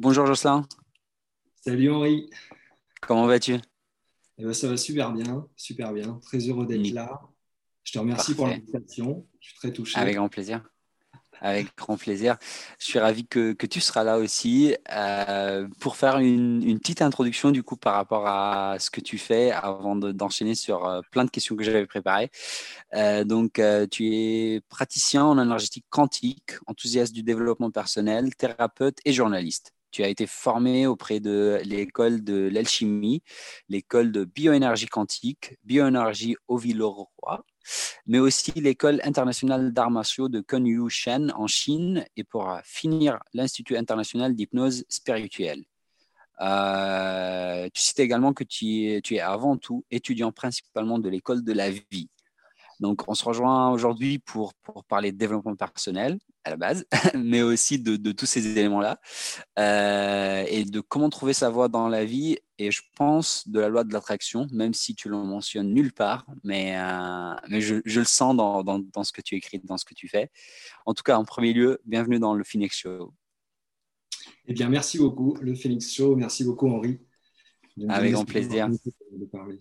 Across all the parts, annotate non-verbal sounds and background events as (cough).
Bonjour Jocelyn. Salut Henri. Comment vas-tu? Eh ben, Ça va super bien, super bien. Très heureux d'être là. Je te remercie pour l'invitation. Je suis très touché. Avec grand plaisir. Avec grand plaisir. Je suis ravi que, que tu seras là aussi euh, pour faire une, une, petite introduction du coup par rapport à ce que tu fais avant d'enchaîner sur euh, plein de questions que j'avais préparées. Euh, donc, tu es praticien en énergétique quantique, enthousiaste du développement personnel, thérapeute et journaliste. Tu as été formé auprès de l'école de l'alchimie, l'école de bioénergie quantique, bioénergie au Villeroy, mais aussi l'école internationale d'arts martiaux de Kunyu Shen en Chine et pour finir l'Institut international d'hypnose spirituelle. Euh, tu cites également que tu es avant tout étudiant principalement de l'école de la vie. Donc, on se rejoint aujourd'hui pour, pour, parler de développement personnel à la base, (laughs) mais aussi de, de tous ces éléments-là euh, et de comment trouver sa voie dans la vie. Et je pense de la loi de l'attraction, même si tu le mentionnes nulle part, mais, euh, mais je, je, le sens dans, dans, dans, ce que tu écris, dans ce que tu fais. En tout cas, en premier lieu, bienvenue dans le Phoenix Show. Eh bien, merci beaucoup, le Phoenix Show. Merci beaucoup, Henri. Avec grand plaisir. De parler.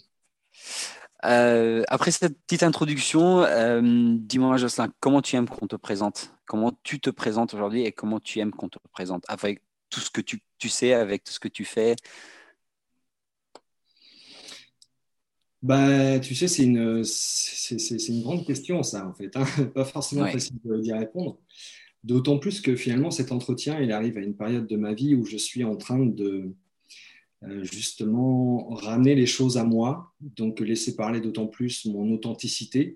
Euh, après cette petite introduction, euh, dis-moi, Jocelyn, comment tu aimes qu'on te présente? Comment tu te présentes aujourd'hui et comment tu aimes qu'on te présente Avec tout ce que tu, tu, sais, avec tout ce que tu fais? Bah, Tu sais, c'est une, c'est, une grande question, ça, en fait. Hein (laughs) Pas forcément ouais. facile d'y répondre. D'autant plus que finalement, cet entretien, il arrive à une période de ma vie où je suis en train de justement ramener les choses à moi, donc laisser parler d'autant plus mon authenticité,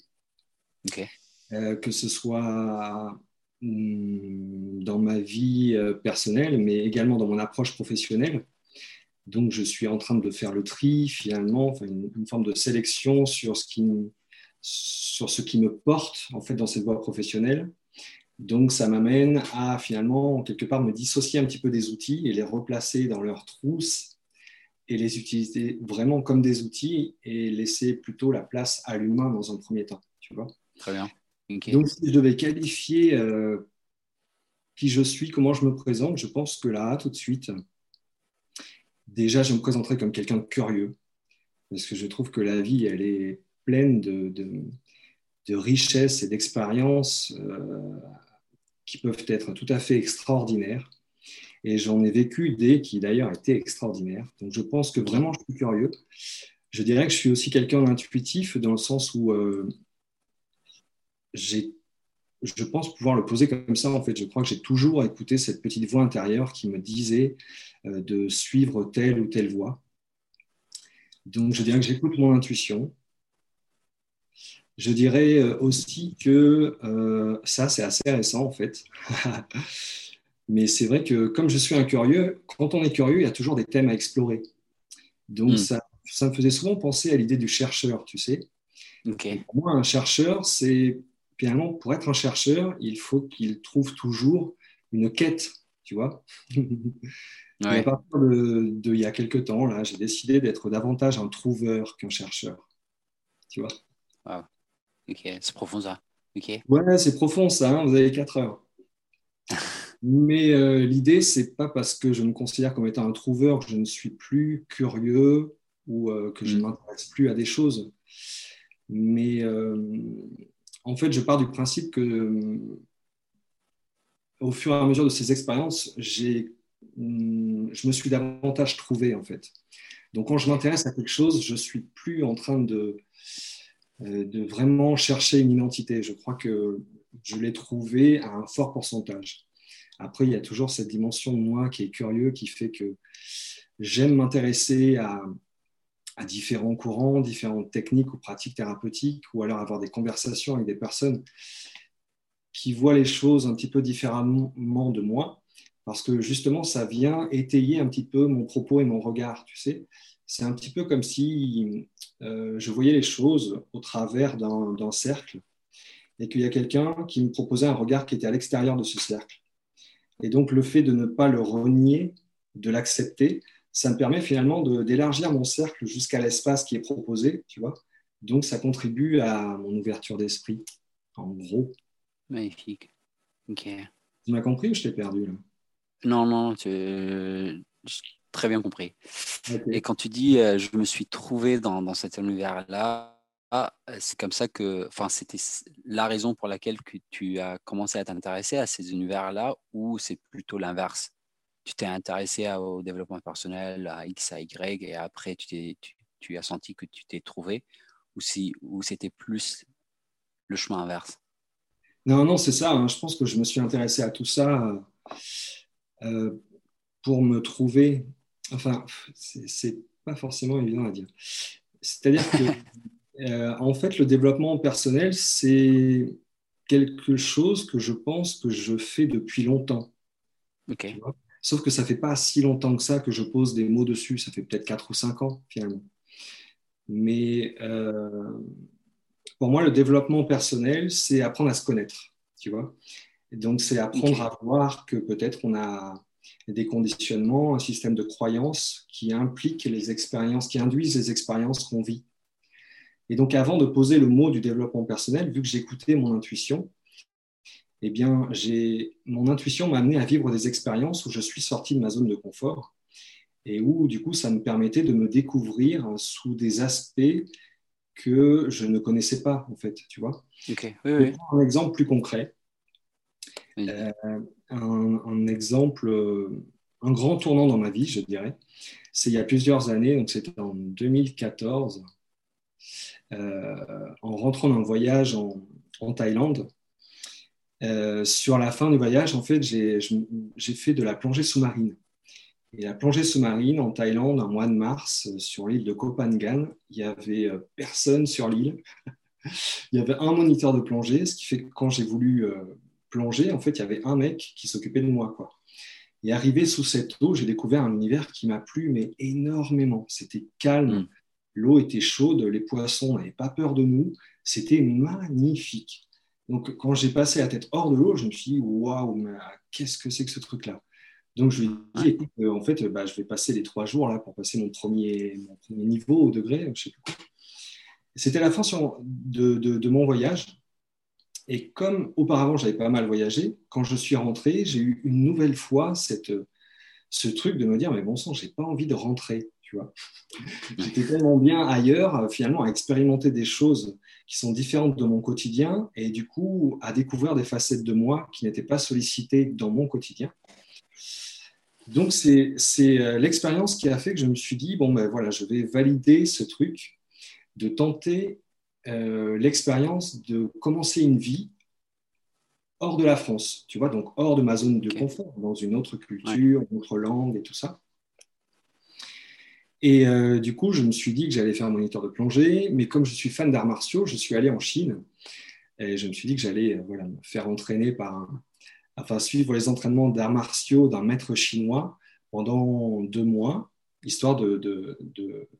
euh, que ce soit hum, dans ma vie euh, personnelle, mais également dans mon approche professionnelle. Donc, je suis en train de faire le tri, finalement, enfin, une, une, forme de sélection sur ce, qui, sur ce qui me porte, en fait, dans cette voie professionnelle. Donc, ça m'amène à, finalement, quelque part, me dissocier un petit peu des outils et les replacer dans leur trousse et les utiliser vraiment comme des outils et laisser plutôt la place à l'humain dans un premier temps. Tu vois Très bien. Okay. Donc, si je devais qualifier euh, qui je suis, comment je me présente, je pense que là, tout de suite, déjà, je me présenterai comme quelqu'un de curieux, parce que je trouve que la vie, elle est pleine de, de, de richesses et d'expériences euh, qui peuvent être tout à fait extraordinaires. Et j'en ai vécu des qui d'ailleurs étaient extraordinaires. Donc je pense que vraiment je suis curieux. Je dirais que je suis aussi quelqu'un d'intuitif dans le sens où euh, j'ai, je pense pouvoir le poser comme ça. En fait, je crois que j'ai toujours écouté cette petite voix intérieure qui me disait euh, de suivre telle ou telle voie. Donc je dirais que j'écoute mon intuition. Je dirais euh, aussi que ça, c'est assez récent en fait. (laughs) Mais c'est vrai que comme je suis un curieux, quand on est curieux, il y a toujours des thèmes à explorer. Donc mm. ça, ça, me faisait souvent penser à l'idée du chercheur, tu sais. Okay. Pour moi, un chercheur, c'est finalement, pour être un chercheur, il faut qu'il trouve toujours une quête, tu vois. (laughs) Ouais. À partir de, de, il y a quelques temps, là, j'ai décidé d'être davantage un trouveur qu'un chercheur. Tu vois wow. Ok, c'est profond ça. Ok. Ouais, c'est profond ça, hein vous avez 4 heures. Mais euh, l'idée, c'est pas parce que je me considère comme étant un trouveur que je ne suis plus curieux ou euh, que je ne m'intéresse plus à des choses. Mais euh, en fait, je pars du principe que au fur et à mesure de ces expériences, j'ai, je me suis davantage trouvé en fait. Donc quand je m'intéresse à quelque chose, je suis plus en train de, de vraiment chercher une identité. Je crois que je l'ai trouvé à un fort pourcentage. Après, il y a toujours cette dimension de moi qui est curieux, qui fait que j'aime m'intéresser à, différents courants, différentes techniques ou pratiques thérapeutiques, ou alors avoir des conversations avec des personnes qui voient les choses un petit peu différemment de moi, parce que justement, ça vient étayer un petit peu mon propos et mon regard, tu sais. C'est un petit peu comme si euh, je voyais les choses au travers d'un cercle et qu'il y a quelqu'un qui me proposait un regard qui était à l'extérieur de ce cercle. Et donc, le fait de ne pas le renier, de l'accepter, ça me permet finalement d'élargir mon cercle jusqu'à l'espace qui est proposé, tu vois. Donc, ça contribue à mon ouverture d'esprit, en gros. Magnifique. Ok. Tu m'as compris ou je t'ai perdu là? Non, non, tu... très bien compris. Et quand tu dis euh, je me suis trouvé dans, dans cet univers-là, c'est comme ça que, enfin, c'était la raison pour laquelle que tu as commencé à t'intéresser à ces univers-là, ou c'est plutôt l'inverse? Tu t'es intéressé au développement personnel, à X, à Y, et après tu, tu, tu as senti que tu t'es trouvé, ou, si, ou c'était plus le chemin inverse? Non, non, c'est ça. Hein. Je pense que je me suis intéressé à tout ça euh, pour me trouver. Enfin, c'est pas forcément évident à dire. C'est-à-dire que, (laughs) euh, en fait, le développement personnel, c'est quelque chose que je pense que je fais depuis longtemps. Sauf que ça fait pas si longtemps que ça que je pose des mots dessus. Ça fait peut-être 4 ou 5 ans, finalement. Mais euh, pour moi, le développement personnel, c'est apprendre à se connaître, tu vois? donc, c'est apprendre à voir que peut-être on a des conditionnements, un système de croyances qui impliquent les expériences, qui induisent les expériences qu'on vit. Et donc, avant de poser le mot du développement personnel, vu que j'écoutais mon intuition, eh bien, mon intuition m'a amené à vivre des expériences où je suis sorti de ma zone de confort et où, du coup, ça me permettait de me découvrir sous des aspects que je ne connaissais pas, en fait, tu vois. Un exemple plus concret. Euh, un, exemple, un grand tournant dans ma vie, je dirais. C'est il y a plusieurs années, donc c'était en 2014, euh, en rentrant d'un voyage en, Thaïlande. Euh, sur la fin du voyage, en fait, j'ai fait de la plongée sous-marine. Et la plongée sous-marine en Thaïlande, en mois de mars, euh, sur l'île de Koh Phangan, il n'y avait euh, personne sur l'île. (laughs) il y avait un moniteur de plongée, ce qui fait que quand j'ai voulu euh, plonger, en fait, il y avait un mec qui s'occupait de moi. Quoi. Et arrivé sous cette eau, j'ai découvert un univers qui m'a plu, mais énormément. C'était calme, mm. L'eau était chaude, les poissons n'avaient pas peur de nous. C'était magnifique. Donc, quand j'ai passé la tête hors de l'eau, je me suis dit, waouh, qu'est-ce que c'est que ce truc-là? Donc, je lui ai dit, écoute, euh, en fait, bah, je vais passer les trois jours là pour passer mon premier, niveau au degré, je sais plus quoi. C'était la fin de, mon voyage. Et comme auparavant, j'avais pas mal voyagé, quand je suis rentré, j'ai eu une nouvelle fois cette, ce truc de me dire, mais bon sang, j'ai pas envie de rentrer, tu vois. J'étais tellement bien ailleurs, finalement, à expérimenter des choses qui sont différentes de mon quotidien et du coup, à découvrir des facettes de moi qui n'étaient pas sollicitées dans mon quotidien. Donc, c'est euh, l'expérience qui a fait que je me suis dit, bon, ben voilà, je vais valider ce truc, de tenter euh, l'expérience de commencer une vie hors de la France, tu vois, donc hors de ma zone de confort, dans une autre culture, une autre langue et tout ça. Et euh, du coup, je me suis dit que j'allais faire un moniteur de plongée, mais comme je suis fan d'arts martiaux, je suis allé en Chine et je me suis dit que j'allais voilà, me faire entraîner par un, enfin, suivre les entraînements d'arts martiaux d'un maître chinois pendant deux mois, histoire de,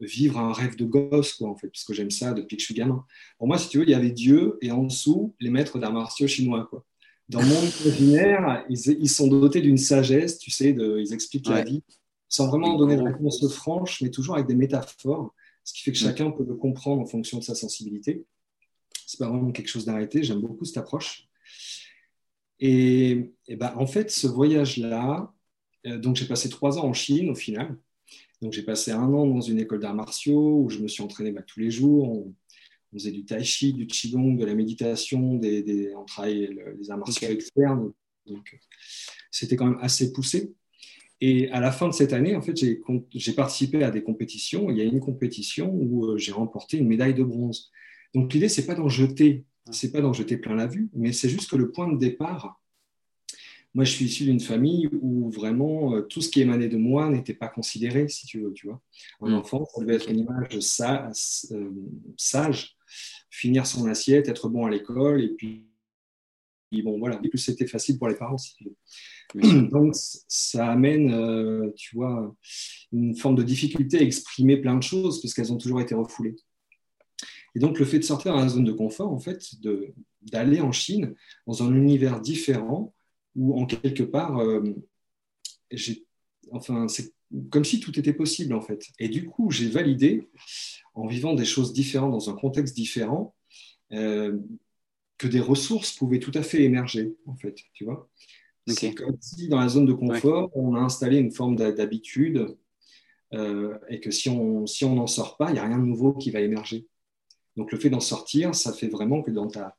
vivre un rêve de gosse, quoi, en fait, parce que j'aime ça depuis que je suis gamin. Pour moi, si tu veux, il y avait Dieu et en dessous, les maîtres d'arts martiaux chinois, quoi. Dans mon imaginaire, ils, sont dotés d'une sagesse, tu sais, de, ils expliquent la vie, sans vraiment donner de réponse franche, mais toujours avec des métaphores, ce qui fait que chacun peut le comprendre en fonction de sa sensibilité. C'est pas vraiment quelque chose d'arrêté, j'aime beaucoup cette approche. Et, ben, en fait, ce voyage-là, euh, donc j'ai passé trois ans en Chine au final. Donc j'ai passé un an dans une école d'arts martiaux où je me suis entraîné bah, tous les jours. On, faisait du tai chi, du qigong, de la méditation, des, on travaillait les arts martiaux externes. Donc c'était quand même assez poussé. Et à la fin de cette année, en fait, j'ai participé à des compétitions. Il y a une compétition où euh, j'ai remporté une médaille de bronze. Donc l'idée, c'est pas d'en jeter c'est pas d'en jeter plein la vue, mais c'est juste que le point de départ, moi je suis issu d'une famille où vraiment euh, tout ce qui émanait de moi n'était pas considéré, si tu veux, tu vois. Un mm. enfant, ça devait être une image euh, sage, finir son assiette, être bon à l'école, et puis, bon voilà, et plus c'était facile pour les parents, si tu veux. (clears throat) Donc ça amène, euh, tu vois, une forme de difficulté à exprimer plein de choses parce qu'elles ont toujours été refoulées. Et donc, le fait de sortir dans la zone de confort, en fait, d'aller en Chine dans un univers différent où, en quelque part, euh, enfin, c'est comme si tout était possible, en fait. Et du coup, j'ai validé, en vivant des choses différentes dans un contexte différent, euh, que des ressources pouvaient tout à fait émerger, en fait, tu vois. C'est comme si dans la zone de confort, on a installé une forme d'habitude euh, et que si on si on n'en sort pas, il n'y a rien de nouveau qui va émerger. Donc le fait d'en sortir, ça fait vraiment que dans, ta,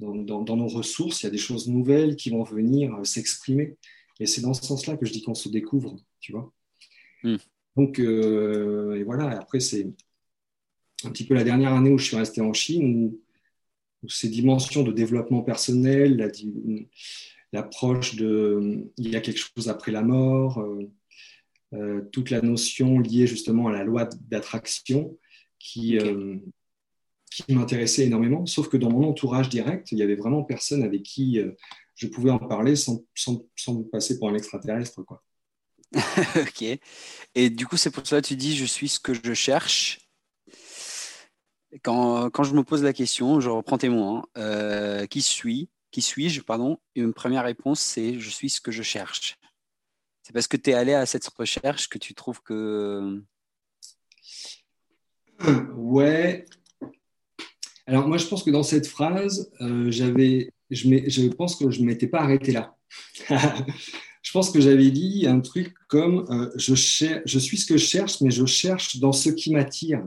dans, dans, nos ressources, il y a des choses nouvelles qui vont venir euh, s'exprimer. Et c'est dans ce sens-là que je dis qu'on se découvre, tu vois. Hmm. Donc, euh, et voilà, après, c'est un petit peu la dernière année où je suis resté en Chine, où, ces dimensions de développement personnel, l'approche de il y a quelque chose après la mort, euh, euh, toute la notion liée justement à la loi d'attraction qui, qui m'intéressait énormément, sauf que dans mon entourage direct, il n'y avait vraiment personne avec qui je pouvais en parler sans, sans, sans passer pour un extraterrestre. Quoi. (laughs) ok. Et du coup, c'est pour cela que tu dis je suis ce que je cherche. Quand, quand je me pose la question, je reprends tes mots. Hein. Euh, qui suis? Qui suis-je Pardon? Une première réponse, c'est je suis ce que je cherche. C'est parce que tu es allé à cette recherche que tu trouves que. Ouais. Alors, moi, je pense que dans cette phrase, euh, j'avais, je, je pense que je ne m'étais pas arrêté là. (laughs) je pense que j'avais dit un truc comme euh, je, je suis ce que je cherche, mais je cherche dans ce qui m'attire,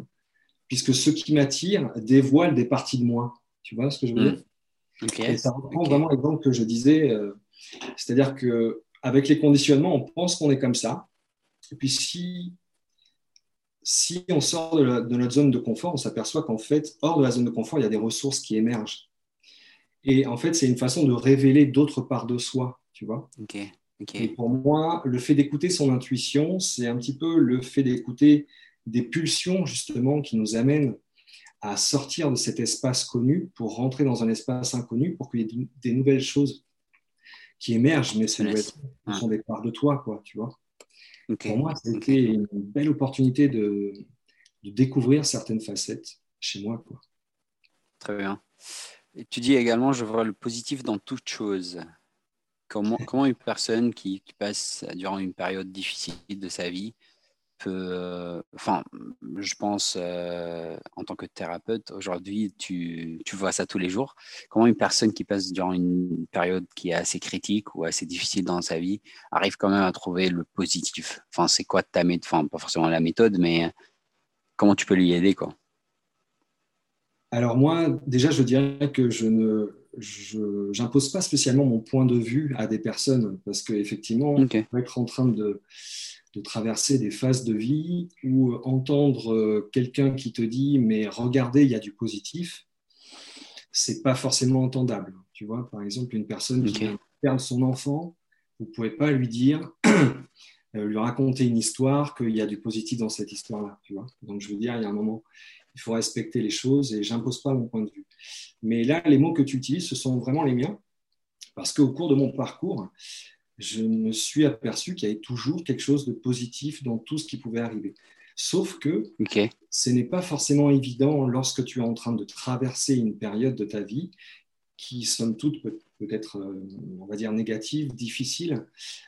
puisque ce qui m'attire dévoile des parties de moi. Tu vois ce que je veux dire? Et ça reprend vraiment l'exemple que je disais, euh, c'est-à-dire que avec les conditionnements, on pense qu'on est comme ça, et puis si si on sort de, de notre zone de confort, on s'aperçoit qu'en fait, hors de la zone de confort, il y a des ressources qui émergent. Et en fait, c'est une façon de révéler d'autres parts de soi, tu vois. Et pour moi, le fait d'écouter son intuition, c'est un petit peu le fait d'écouter des pulsions, justement, qui nous amènent à sortir de cet espace connu pour rentrer dans un espace inconnu, pour qu'il y ait des nouvelles choses qui émergent, mais ce sont des parts de toi, quoi, tu vois. Pour moi, c'était une belle opportunité de, de, découvrir certaines facettes chez moi, quoi. Très bien. Et tu dis également, je vois le positif dans toute chose. Comment, comment une personne qui, passe durant une période difficile de sa vie peut, euh, enfin, je pense euh, en tant que thérapeute, aujourd'hui, tu, tu, vois ça tous les jours. Comment une personne qui passe durant une période qui est assez critique ou assez difficile dans sa vie arrive quand même à trouver le positif? Enfin, c'est quoi ta méthode Enfin, pas forcément la méthode, mais comment tu peux lui aider, quoi? Alors moi, déjà, je dirais que je ne j'impose pas spécialement mon point de vue à des personnes parce qu'effectivement, on peut être en train de, de, traverser des phases de vie ou entendre euh, quelqu'un qui te dit mais regardez, il y a du positif, c'est pas forcément entendable. Tu vois, par exemple, une personne qui perd son enfant, vous pouvez pas lui dire (clears throat) euh, lui raconter une histoire qu'il y a du positif dans cette histoire-là. Tu vois Donc je veux dire, il y a un moment, il faut respecter les choses et j'impose pas mon point de vue. Mais là, les mots que tu utilises, ce sont vraiment les miens, parce qu'au cours de mon parcours, je me suis aperçu qu'il y avait toujours quelque chose de positif dans tout ce qui pouvait arriver. Sauf que ce n'est pas forcément évident lorsque tu es en train de traverser une période de ta vie qui, somme toute, peut, être, euh, on va dire, négative, difficile,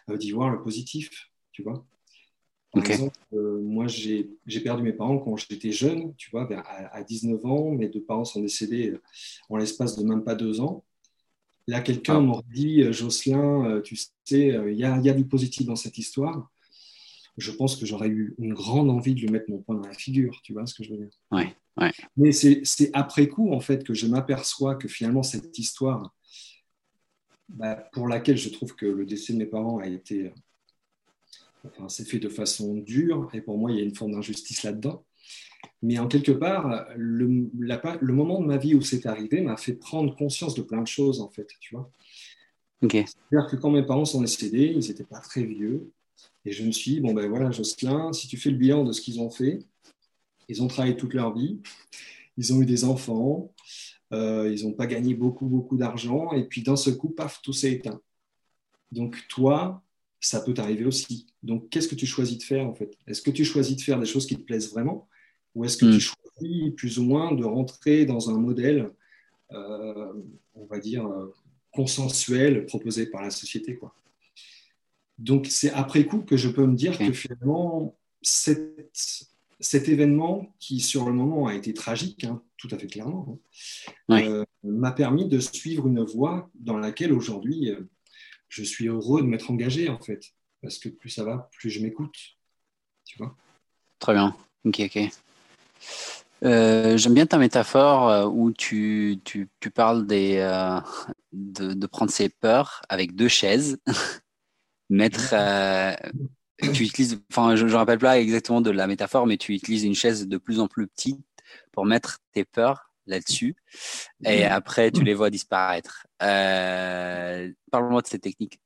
euh, d'y voir le positif, tu vois. Par exemple, euh, moi, j'ai perdu mes parents quand j'étais jeune, tu vois, à, 19 ans. Mes deux parents sont décédés en l'espace de même pas deux ans. Là, quelqu'un ah. m'aurait dit, euh, Jocelyn, tu sais, il y, a, du positif dans cette histoire. Je pense que j'aurais eu une grande envie de lui mettre mon poing dans la figure, tu vois ce que je veux dire? Ouais, ouais. Mais c'est après coup, en fait, que je m'aperçois que finalement, cette histoire, bah, pour laquelle je trouve que le décès de mes parents a été c'est fait de façon dure, et pour moi, il y a une forme d'injustice là-dedans. Mais en quelque part, le, le, moment de ma vie où c'est arrivé m'a fait prendre conscience de plein de choses, en fait, tu vois. C'est-à-dire que quand mes parents sont décédés, ils n'étaient pas très vieux. Et je me suis dit, bon ben voilà, Jocelyn, si tu fais le bilan de ce qu'ils ont fait, ils ont travaillé toute leur vie, ils ont eu des enfants, euh, ils n'ont pas gagné beaucoup, beaucoup d'argent, et puis d'un seul coup, paf, tout s'est éteint. Donc toi, ça peut t'arriver aussi. Donc, qu'est-ce que tu choisis de faire en fait? Est-ce que tu choisis de faire des choses qui te plaisent vraiment? Ou est-ce que tu hmm. choisis plus ou moins de rentrer dans un modèle, euh, on va dire, euh, consensuel proposé par la société quoi. Donc, c'est après coup que je peux me dire que finalement, cet événement qui, sur le moment, a été tragique, hein, tout à fait clairement, hein, euh, m'a permis de suivre une voie dans laquelle aujourd'hui je suis heureux de m'être engagé, en fait. Parce que plus ça va, plus je m'écoute. Tu vois? Très bien. Ok, ok. Euh, j'aime bien ta métaphore euh, où tu, tu, tu parles des, euh, de, de, prendre ses peurs avec deux chaises, (laughs) mettre. tu utilises, enfin, je ne rappelle pas exactement de la métaphore, mais tu utilises une chaise de plus en plus petite pour mettre tes peurs là-dessus, et après tu les vois disparaître. Parle-moi de cette technique.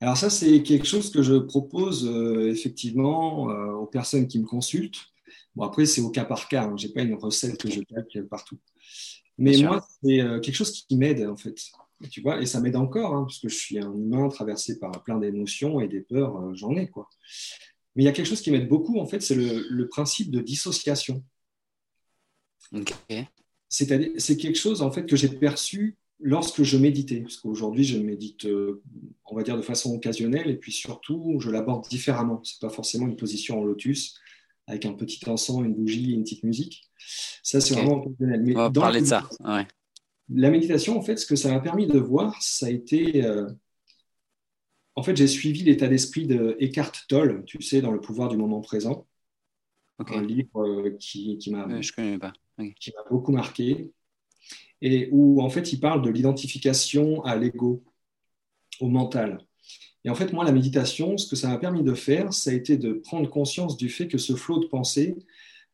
Alors ça, c'est quelque chose que je propose effectivement aux personnes qui me consultent Bon, après, c'est au cas par cas. Hein. Je n'ai pas une recette que je plaque partout. Mais moi, c'est euh, quelque chose qui m'aide, en fait. Tu vois, et ça m'aide encore, hein, parce que je suis un humain traversé par plein d'émotions et des peurs, euh, j'en ai, quoi. Mais il y a quelque chose qui m'aide beaucoup, en fait, c'est le, principe de dissociation. C'est-à-dire, c'est quelque chose, en fait, que j'ai perçu lorsque je méditais, parce qu'aujourd'hui, je médite, euh, on va dire, de façon occasionnelle, et puis surtout, je l'aborde différemment. Ce n'est pas forcément une position en lotus avec un petit encens, une bougie, une petite musique. Ça, c'est vraiment Mais On va parler de ça. La méditation, en fait, ce que ça m'a permis de voir, ça a été. Euh, en fait, j'ai suivi l'état d'esprit de Eckhart Tolle, tu sais, dans Le pouvoir du moment présent. Un livre euh, qui, qui m'a beaucoup marqué. Et où, en fait, il parle de l'identification à l'ego, au mental. Et en fait, moi, la méditation, ce que ça m'a permis de faire, ça a été de prendre conscience du fait que ce flot de pensée,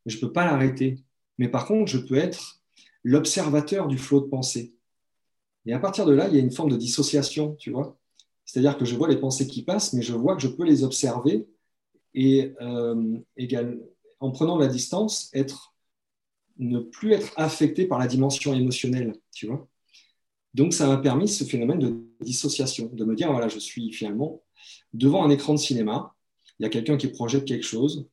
je ne peux pas l'arrêter. Mais par contre, je peux être l'observateur du flot de pensée. Et à partir de là, il y a une forme de dissociation, tu vois. C'est-à-dire que je vois les pensées qui passent, mais je vois que je peux les observer et euh, en prenant la distance, être, ne plus être affecté par la dimension émotionnelle, tu vois. Donc, ça m'a permis ce phénomène de dissociation, de me dire, voilà, je suis finalement devant un écran de cinéma, il y a quelqu'un qui projette quelque chose,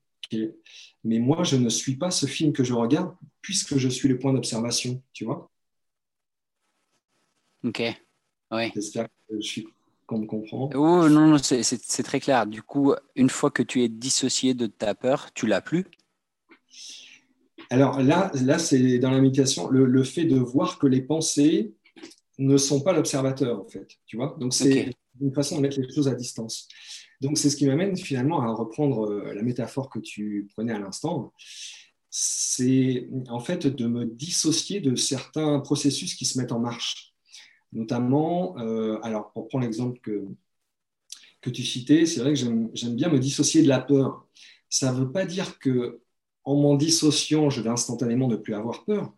mais moi, je ne suis pas ce film que je regarde puisque je suis le point d'observation, tu vois Ok, oui. J'espère que je suis qu'on me comprend. Oh, non, non c'est très clair. Du coup, une fois que tu es dissocié de ta peur, tu l'as plus? Alors là, là c'est dans la méditation, le, fait de voir que les pensées ne sont pas l'observateur, en fait. Tu vois Donc, c'est une façon de mettre les choses à distance. Donc, c'est ce qui m'amène finalement à reprendre euh, la métaphore que tu prenais à l'instant. C'est en fait de me dissocier de certains processus qui se mettent en marche. Notamment, euh, alors pour prendre l'exemple que, que tu citais, c'est vrai que j'aime bien me dissocier de la peur. Ça ne veut pas dire que en m'en dissociant, je vais instantanément ne plus avoir peur,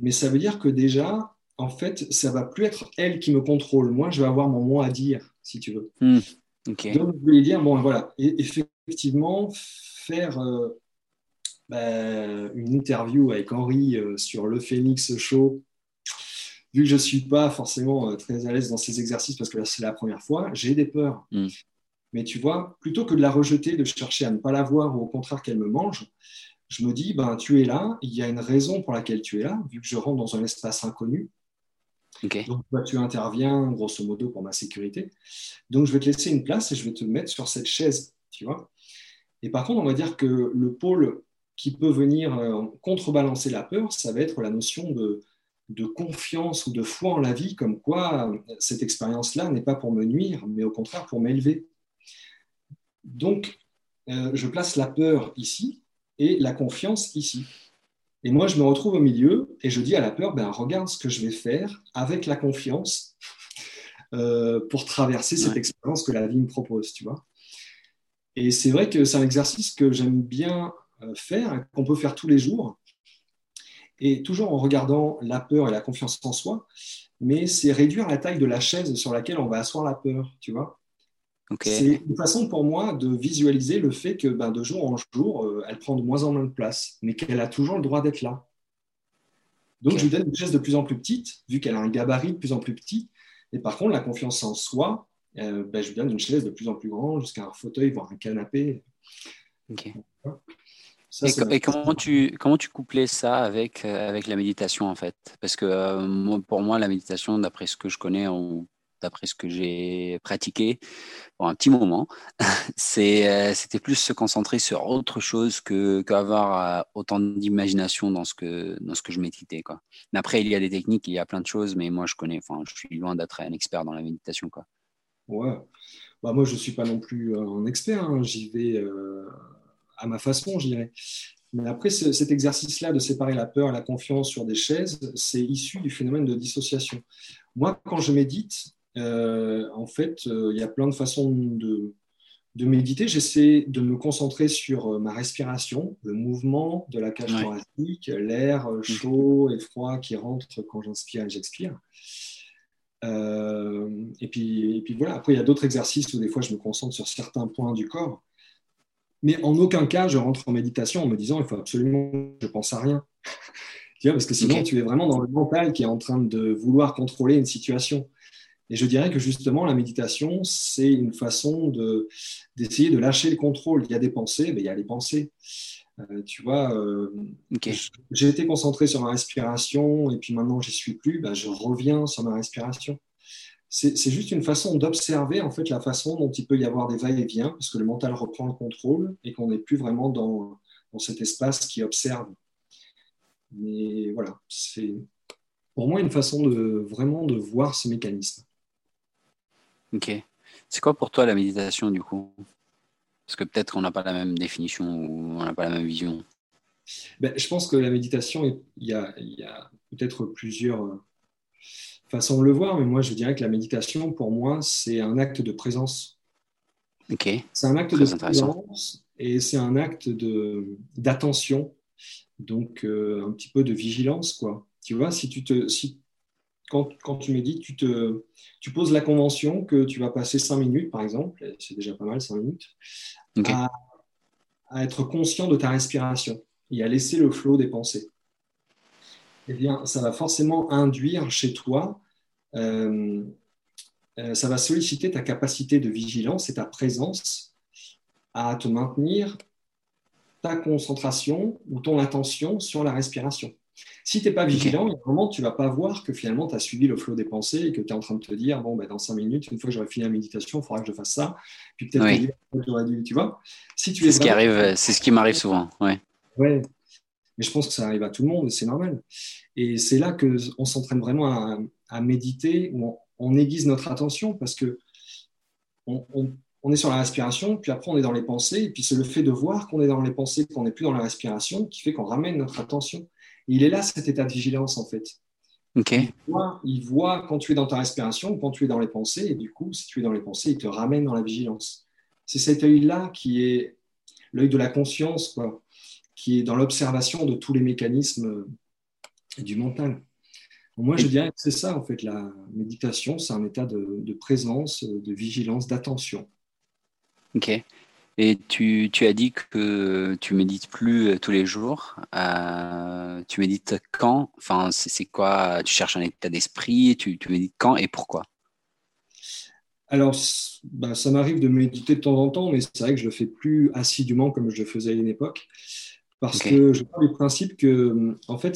mais ça veut dire que déjà, en fait, ça va plus être elle qui me contrôle. Moi, je vais avoir mon mot à dire, si tu veux. Hmm. Donc, je voulais dire, bon, voilà, et, effectivement, faire euh, bah, une interview avec Henri euh, sur le Phoenix Show, vu que je ne suis pas forcément euh, très à l'aise dans ces exercices, parce que là, c'est la première fois, j'ai des peurs. Hmm. Mais tu vois, plutôt que de la rejeter, de chercher à ne pas la voir, ou au contraire qu'elle me mange, je me dis, ben, tu es là, il y a une raison pour laquelle tu es là, vu que je rentre dans un espace inconnu. Donc, toi, tu interviens grosso modo pour ma sécurité. Donc, je vais te laisser une place et je vais te mettre sur cette chaise, tu vois. Et par contre, on va dire que le pôle qui peut venir euh, contrebalancer la peur, ça va être la notion de, confiance ou de foi en la vie, comme quoi cette expérience-là n'est pas pour me nuire, mais au contraire pour m'élever. Donc, euh, je place la peur ici et la confiance ici. Et moi, je me retrouve au milieu et je dis à la peur, ben, regarde ce que je vais faire avec la confiance (laughs) euh, pour traverser cette expérience que la vie me propose, tu vois. Et c'est vrai que c'est un exercice que j'aime bien euh, faire, qu'on peut faire tous les jours, et toujours en regardant la peur et la confiance en soi, mais c'est réduire la taille de la chaise sur laquelle on va asseoir la peur, tu vois. C'est une façon pour moi de visualiser le fait que ben, de jour en jour, euh, elle prend de moins en moins de place, mais qu'elle a toujours le droit d'être là. Donc, je lui donne une chaise de plus en plus petite, vu qu'elle a un gabarit de plus en plus petit. Et par contre, la confiance en soi, euh, ben, je lui donne une chaise de plus en plus grande, jusqu'à un fauteuil, voire un canapé. et, comment, tu, comment tu couplais ça avec, euh, avec la méditation, en fait? Parce que pour moi, la méditation, d'après ce que je connais, on d'après ce que j'ai pratiqué pour un petit moment, (laughs) c'est, c'était plus se concentrer sur autre chose que qu'avoir autant d'imagination dans ce que dans ce que je méditais quoi. Après il y a des techniques, il y a plein de choses, mais moi je connais, enfin je suis loin d'être un expert dans la méditation quoi. Ouais. Bah, moi je suis pas non plus un expert, hein. j'y vais à ma façon, je dirais. Mais après, cet exercice-là de séparer la peur et la confiance sur des chaises, c'est issu du phénomène de dissociation. Moi, quand je médite, euh, en fait, euh, il y a plein de façons de, de méditer. J'essaie de me concentrer sur euh, ma respiration, le mouvement de la cage thoracique, l'air chaud et froid qui rentre quand j'inspire et j'expire. et, puis, et puis voilà, après, il y a d'autres exercices où des fois je me concentre sur certains points du corps. Mais en aucun cas, je rentre en méditation en me disant il faut absolument que je pense à rien. (laughs) parce que sinon, tu es vraiment dans le mental qui est en train de vouloir contrôler une situation. Et je dirais que justement, la méditation, c'est une façon de, d'essayer de lâcher le contrôle. Il y a des pensées, mais il y a les pensées. Euh, tu vois, euh, j'ai été concentré sur ma respiration et puis maintenant, j'y suis plus. Ben, je reviens sur ma respiration c'est juste une façon d'observer en fait la façon dont il peut y avoir des va-et-vient, parce que le mental reprend le contrôle et qu'on n'est plus vraiment dans, cet espace qui observe. Mais voilà, c'est pour moi une façon de vraiment de voir ce mécanisme. Ok. C'est quoi pour toi la méditation du coup? Parce que peut-être qu'on n'a pas la même définition ou on n'a pas la même vision. Ben, je pense que la méditation, il y a, il y a peut-être plusieurs façon de le voir, mais moi je dirais que la méditation, pour moi, c'est un acte de présence. Ok. C'est un acte de présence et c'est un acte d'attention, donc euh, un petit peu de vigilance, quoi. Tu vois, si tu te, si, quand, quand, tu médites, tu, te, tu poses la convention que tu vas passer cinq minutes, par exemple, c'est déjà pas mal, cinq minutes, à, à être conscient de ta respiration et à laisser le flot des pensées eh bien, ça va forcément induire chez toi, euh, euh, ça va solliciter ta capacité de vigilance et ta présence à te maintenir ta concentration ou ton attention sur la respiration. Si tu n'es pas vigilant, okay. moment, tu ne vas pas voir que finalement tu as suivi le flot des pensées et que tu es en train de te dire bon, ben, dans cinq minutes, une fois que j'aurai fini la méditation, il faudra que je fasse ça. Puis peut-être que j'aurais dû, tu vois. Si tu c'est ce, qui arrive, c'est ce qui m'arrive souvent. Ouais. Ouais. Mais je pense que ça arrive à tout le monde, c'est normal. Et c'est là qu'on s'entraîne vraiment à, méditer, où on, aiguise notre attention, parce que on, est sur la respiration, puis après on est dans les pensées, et puis c'est le fait de voir qu'on est dans les pensées, qu'on n'est plus dans la respiration, qui fait qu'on ramène notre attention. Il est là cet état de vigilance, en fait. Okay. Il, voit, quand tu es dans ta respiration, quand tu es dans les pensées, et du coup, si tu es dans les pensées, il te ramène dans la vigilance. C'est cet œil-là qui est l'œil de la conscience, quoi qui est dans l'observation de tous les mécanismes du mental. Moi, je dirais que c'est ça, en fait, la méditation, c'est un état de, présence, de vigilance, d'attention. Ok. Et tu, tu, as dit que tu médites plus euh, tous les jours. Euh, tu médites quand? Enfin, c'est quoi? Tu cherches un état d'esprit? Tu, tu, médites quand et pourquoi? Alors, bah, ça m'arrive de méditer de temps en temps, mais c'est vrai que je le fais plus assidûment comme je le faisais à une époque. Parce que je parle du principe que, en fait,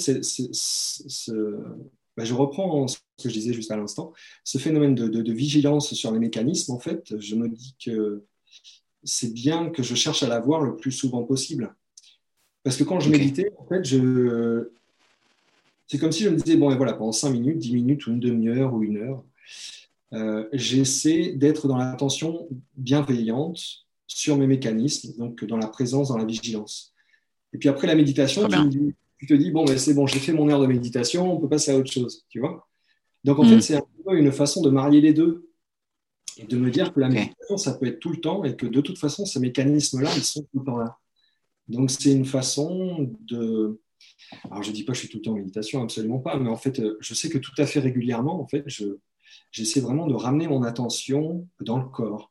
bah, je reprends ce que je disais juste à l'instant, ce phénomène de, vigilance sur les mécanismes, en fait, je me dis que c'est bien que je cherche à l'avoir le plus souvent possible. Parce que quand je méditais, en fait, je... c'est comme si je me disais, bon, et voilà, pendant 5 minutes, 10 minutes, ou une demi-heure, ou une heure, euh, j'essaie d'être dans l'attention bienveillante sur mes mécanismes, donc dans la présence, dans la vigilance. Et puis après la méditation, tu, te dis, bon, ben, c'est bon, j'ai fait mon heure de méditation, on peut passer à autre chose, tu vois. Donc en fait, mm. c'est un peu une façon de marier les deux et de me dire que la méditation, ça peut être tout le temps et que de toute façon, ces mécanismes-là, ils sont tout le temps là. Donc c'est une façon de... Alors je ne dis pas que je suis tout le temps en méditation, absolument pas, mais en fait, je sais que tout à fait régulièrement, en fait, je, j'essaie vraiment de ramener mon attention dans le corps.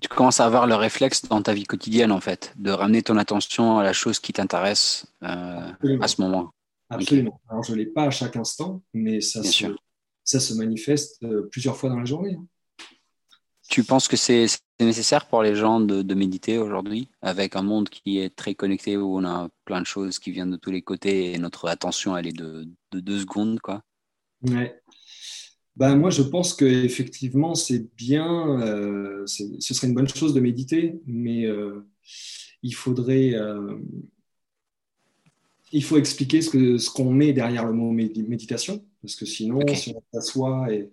Tu commences à avoir le réflexe dans ta vie quotidienne, en fait, de ramener ton attention à la chose qui t'intéresse euh, à ce moment. Absolument. Alors, je ne l'ai pas à chaque instant, mais ça, se, ça se, manifeste euh, plusieurs fois dans la journée. Tu penses que c'est nécessaire pour les gens de, méditer aujourd'hui, avec un monde qui est très connecté, où on a plein de choses qui viennent de tous les côtés et notre attention, elle est de, de deux secondes, quoi? Ouais. ben, Moi, je pense qu'effectivement, c'est bien, euh, ce serait une bonne chose de méditer, mais euh, il faudrait. Euh, il faut expliquer ce qu'on ce qu'on met derrière le mot méditation, parce que sinon, si on s'assoit et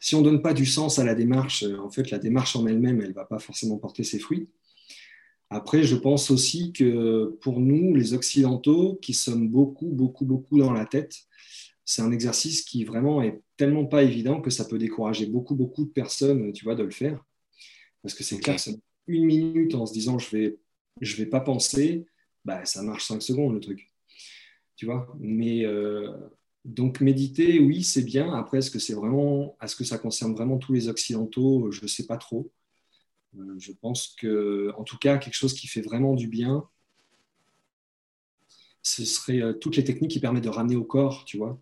si on ne donne pas du sens à la démarche, en fait, la démarche en elle-même, elle ne va pas forcément porter ses fruits. Après, je pense aussi que pour nous, les Occidentaux, qui sommes beaucoup, beaucoup, beaucoup dans la tête, c'est un exercice qui vraiment est tellement pas évident que ça peut décourager beaucoup, beaucoup de personnes, tu vois, de le faire. Parce que c'est clair, une minute en se disant je vais, je vais pas penser, bah, ça marche cinq secondes le truc. Tu vois? Mais euh, donc méditer, oui, c'est bien. Après, est-ce que c'est vraiment, est-ce que ça concerne vraiment tous les occidentaux? Je ne sais pas trop. Euh, je pense que, en tout cas, quelque chose qui fait vraiment du bien, ce serait euh, toutes les techniques qui permettent de ramener au corps, tu vois.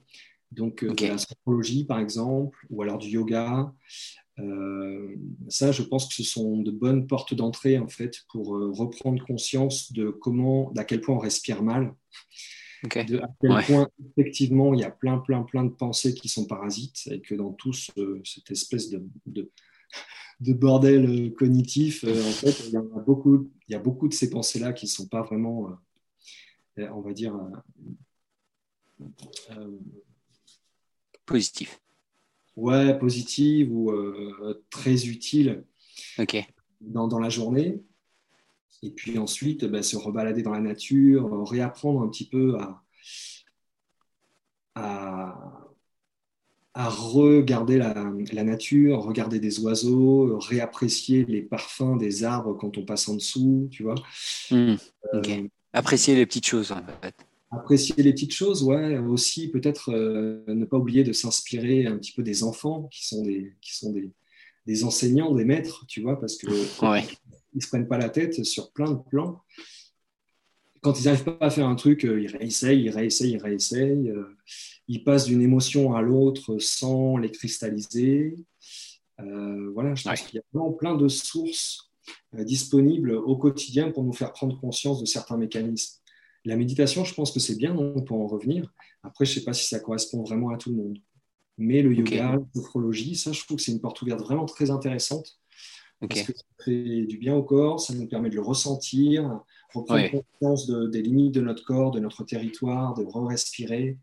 Donc, de la sophrologie, par exemple, ou alors du yoga. ça, je pense que ce sont de bonnes portes d'entrée, en fait, pour reprendre conscience de comment, d'à quel point on respire mal. De, à quel point, effectivement, il y a plein, plein, plein de pensées qui sont parasites et que dans tout cette espèce de, de, bordel euh, cognitif, euh, en fait, il y, a beaucoup, il y a beaucoup de ces pensées-là qui ne sont pas vraiment, euh, on va dire, positif. Ouais, positive ou très utile dans, dans, la journée. Et puis ensuite, bah, se rebalader dans la nature, réapprendre un petit peu à, à, regarder la, la, nature, regarder des oiseaux, réapprécier les parfums des arbres quand on passe en dessous, tu vois. Hmm, euh, Apprécier les petites choses, en fait. Apprécier les petites choses, ouais. Aussi, peut-être euh, ne pas oublier de s'inspirer un petit peu des enfants qui sont des, qui sont des, des enseignants, des maîtres, tu vois, parce que ouais ils se prennent pas la tête sur plein de plans. Quand ils n'arrivent pas à faire un truc, euh, ils réessayent, ils réessayent, ils réessayent. Euh, ils passent d'une émotion à l'autre sans les cristalliser. Euh, voilà, je pense qu'il y a vraiment plein de sources disponibles au quotidien pour nous faire prendre conscience de certains mécanismes. La méditation, je pense que c'est bien, on peut en revenir. Après, je ne sais pas si ça correspond vraiment à tout le monde. Mais le yoga, la sophrologie, ça, je trouve que c'est une porte ouverte vraiment très intéressante parce que ça fait du bien au corps, ça nous permet de le ressentir, reprendre conscience des limites de notre corps, de notre territoire, de re-respirer.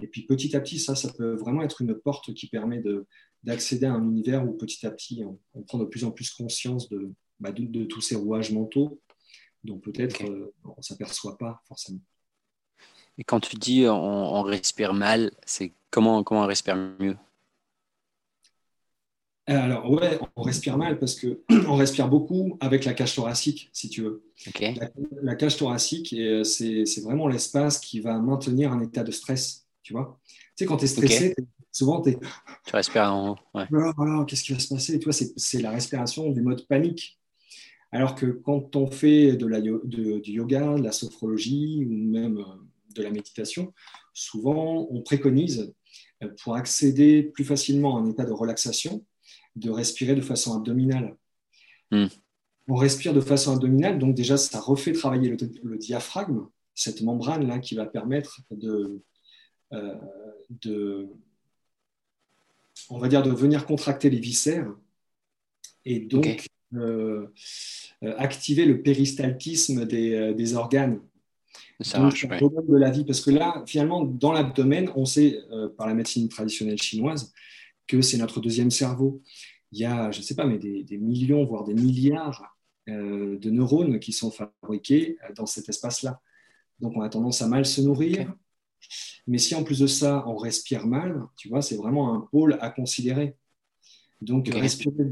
Et puis petit à petit, ça, ça peut vraiment être une porte qui permet d'accéder à un univers où petit à petit, on, prend de plus en plus conscience de, bah, de, tous ces rouages mentaux dont peut-être euh, on ne s'aperçoit pas forcément. Et quand tu dis on, on respire mal, c'est comment, comment on respire mieux? Alors, ouais, on respire mal parce que (clears throat) on respire beaucoup avec la cage thoracique, si tu veux. La, cage thoracique, euh, c'est vraiment l'espace qui va maintenir un état de stress, tu vois. Tu sais, quand tu es stressé, souvent tu es. Tu respires en. Ouais. Voilà, qu'est-ce qui va se passer? Tu vois, c'est la respiration du mode panique. Alors que quand on fait de la, du yoga, de la sophrologie ou même euh, de la méditation, souvent on préconise pour accéder plus facilement à un état de relaxation, de respirer de façon abdominale. Hmm. On respire de façon abdominale, donc déjà, ça refait travailler le, diaphragme, cette membrane-là qui va permettre de, euh, de, on va dire, de venir contracter les viscères et donc euh, euh, activer le péristaltisme des, organes. Ça marche, de la vie, parce que là, finalement, dans l'abdomen, on sait par la médecine traditionnelle chinoise que c'est notre deuxième cerveau. Il y a, je ne sais pas, mais des, millions, voire des milliards euh, de neurones qui sont fabriqués euh, dans cet espace-là. Donc, on a tendance à mal se nourrir. Mais si en plus de ça, on respire mal, tu vois, c'est vraiment un pôle à considérer. Donc, respirer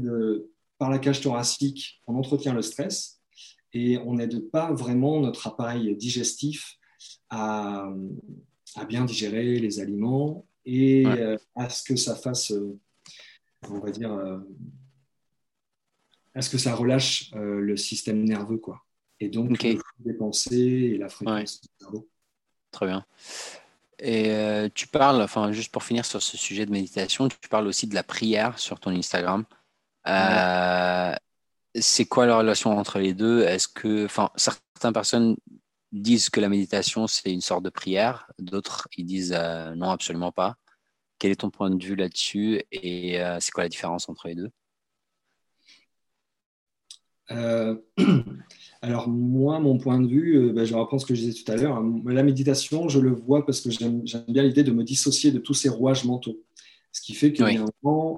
par la cage thoracique, on entretient le stress et on n'aide pas vraiment notre appareil digestif à, bien digérer les aliments et euh, à ce que ça fasse, euh, on va dire, euh, à ce que ça relâche le système nerveux, quoi. Et donc, le des pensées et la fréquence du cerveau. Très bien. Et tu parles, enfin, juste pour finir sur ce sujet de méditation, tu parles aussi de la prière sur ton Instagram. C'est quoi la relation entre les deux? Est-ce que, enfin, certaines personnes disent que la méditation, c'est une sorte de prière. D'autres, ils disent euh, non, absolument pas. quel est ton point de vue là-dessus et c'est quoi la différence entre les deux? (clears throat) Alors moi, mon point de vue, ben, je vais reprendre ce que je disais tout à l'heure. Hein. La méditation, je le vois parce que j'aime bien l'idée de me dissocier de tous ces rouages mentaux. Ce qui fait que oui.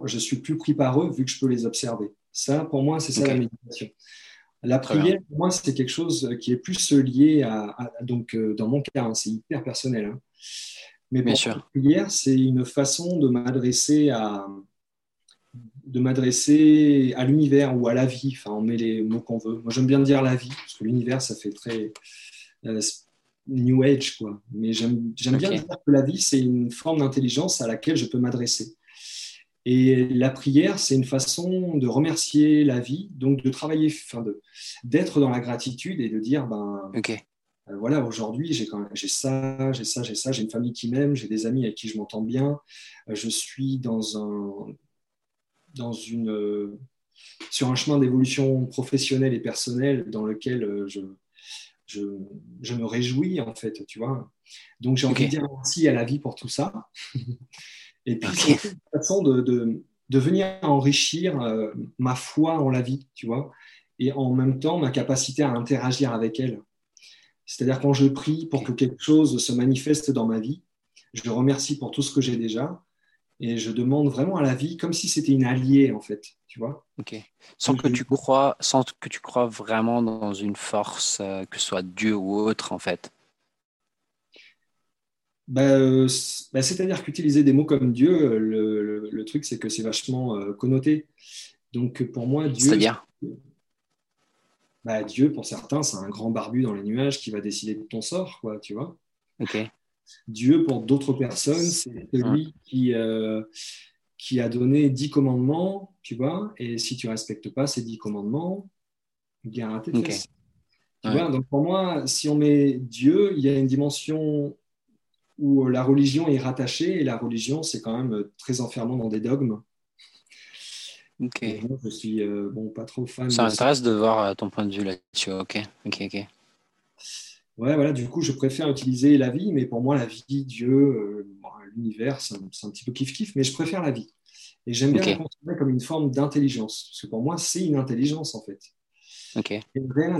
je suis plus pris par eux vu que je peux les observer. Ça, pour moi, c'est ça la méditation. La prière, pour moi, c'est quelque chose qui est plus lié à, donc euh, dans mon cas, hein, c'est hyper personnel. Hein. Mais pour la prière, c'est une façon de m'adresser à de m'adresser à l'univers ou à la vie. Enfin, on met les mots qu'on veut. Moi, j'aime bien dire la vie parce que l'univers, ça fait très euh, New Age, quoi. Mais j'aime bien dire que la vie, c'est une forme d'intelligence à laquelle je peux m'adresser. Et la prière, c'est une façon de remercier la vie, donc de travailler, enfin d'être dans la gratitude et de dire, ben, euh, voilà, aujourd'hui, j'ai ça, j'ai ça, j'ai ça, j'ai une famille qui m'aime, j'ai des amis avec qui je m'entends bien, euh, je suis dans un, dans une, euh, sur un chemin d'évolution professionnelle et personnelle dans lequel je, je, je, me réjouis, en fait, tu vois. Donc, j'ai envie de dire merci à la vie pour tout ça. (laughs) Et puis, c'est une façon de, de, venir enrichir euh, ma foi en la vie, tu vois, et en même temps ma capacité à interagir avec elle. C'est-à-dire quand je prie pour que quelque chose se manifeste dans ma vie, je remercie pour tout ce que j'ai déjà, et je demande vraiment à la vie comme si c'était une alliée en fait, tu vois. Ok. Sans que tu crois, sans que tu crois vraiment dans une force, euh, que ce soit Dieu ou autre en fait. Bah, euh, bah, c'est-à-dire qu'utiliser des mots comme Dieu, le, truc, c'est que c'est vachement euh, connoté. Donc, pour moi, Dieu. C'est-à-dire? Bah, Dieu, pour certains, c'est un grand barbu dans les nuages qui va décider de ton sort, quoi, tu vois. Ok. Dieu, pour d'autres personnes, c'est celui qui, euh, qui a donné dix commandements, tu vois, et si tu respectes pas ces dix commandements, bien à tes fesses. Tu vois, donc pour moi, si on met Dieu, il y a une dimension où la religion est rattachée et la religion, c'est quand même très enfermant dans des dogmes. Ok. je suis euh, bon, pas trop fan. Ça m'intéresse de voir euh, ton point de vue là-dessus. Ok, ok, ok. Ouais, voilà, du coup, je préfère utiliser la vie, mais pour moi, la vie, Dieu, euh, l'univers, c'est un, petit peu kiff-kiff, mais je préfère la vie. Et j'aime bien la considérer comme une forme d'intelligence, parce que pour moi, c'est une intelligence, en fait. Ok. Une réelle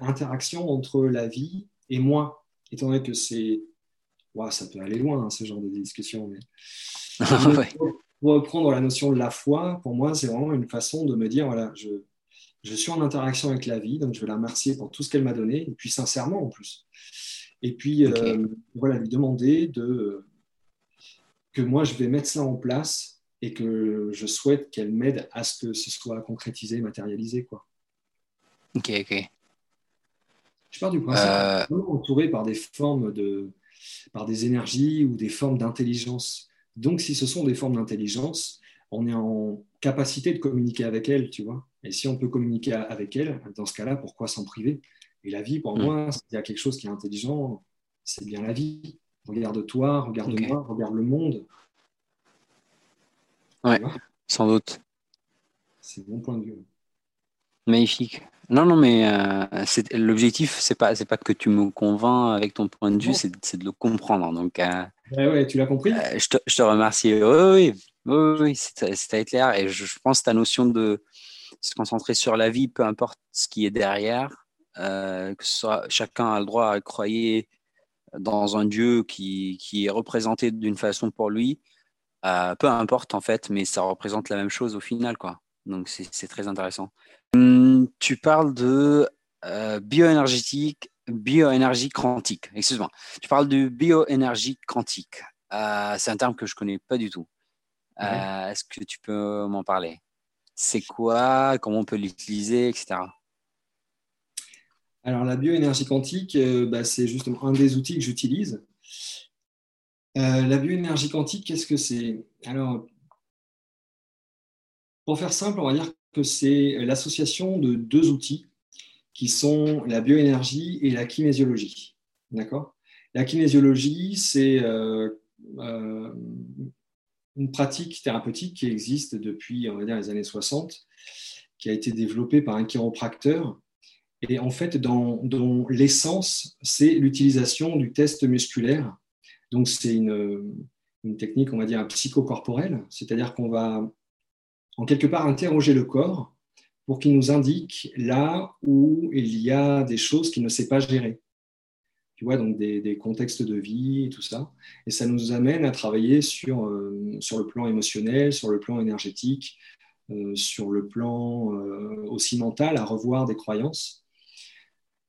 interaction entre la vie et moi, étant donné que c'est ça peut aller loin, hein, ce genre de discussion. Mais... (laughs) Pour reprendre la notion de la foi, pour moi, c'est vraiment une façon de me dire voilà, je, je suis en interaction avec la vie, donc je vais la remercier pour tout ce qu'elle m'a donné, et puis sincèrement en plus. Et puis, euh, voilà, lui demander de, que moi, je vais mettre ça en place et que je souhaite qu'elle m'aide à ce que ce soit concrétisé, matérialisé. Quoi. Ok, ok. Je pars du principe euh... entouré par des formes de, par des énergies ou des formes d'intelligence. Donc, si ce sont des formes d'intelligence, on est en capacité de communiquer avec elles, tu vois. Et si on peut communiquer avec elles, dans ce cas-là, pourquoi s'en priver? Et la vie, pour mm. moi, s'il y a quelque chose qui est intelligent, c'est bien la vie. Regarde-toi, regarde-moi, regarde le monde. Ouais, sans doute. C'est mon point de vue. Magnifique. Non, non, mais euh, l'objectif, c'est pas, c'est pas que tu me convaincs avec ton point de vue, c'est, de le comprendre. Donc, euh, ouais, tu l'as compris? Euh, je, te, je, te, remercie. Oui, oui, oui, c'est, clair. Et je, pense que ta notion de se concentrer sur la vie, peu importe ce qui est derrière, que ce soit, chacun a le droit à croire dans un Dieu qui, qui est représenté d'une façon pour lui, peu importe en fait, mais ça représente la même chose au final, quoi. Donc c'est très intéressant. Hum, tu parles de euh, bioénergétique, bioénergie quantique. Excuse-moi. Tu parles de bioénergie quantique. Euh, c'est un terme que je connais pas du tout. Euh, est-ce que tu peux m'en parler? C'est quoi? Comment on peut l'utiliser, etc. Alors la bioénergie quantique, bah, c'est justement un des outils que j'utilise. la bioénergie quantique, qu'est-ce que c'est? Alors pour faire simple, on va dire c'est l'association de deux outils qui sont la bioénergie et la kinésiologie. D'accord? La kinésiologie, c'est euh, euh, une pratique thérapeutique qui existe depuis, on va dire, les années 60, qui a été développée par un chiropracteur et en fait, dont, l'essence, c'est l'utilisation du test musculaire. Donc, c'est une, une technique, on va dire, psychocorporelle, c'est-à-dire qu'on va en quelque part interroger le corps pour qu'il nous indique là où il y a des choses qu'il ne sait pas gérer. Tu vois, donc des, contextes de vie et tout ça. Et ça nous amène à travailler sur, euh, sur le plan émotionnel, sur le plan énergétique, euh, sur le plan euh, aussi mental, à revoir des croyances.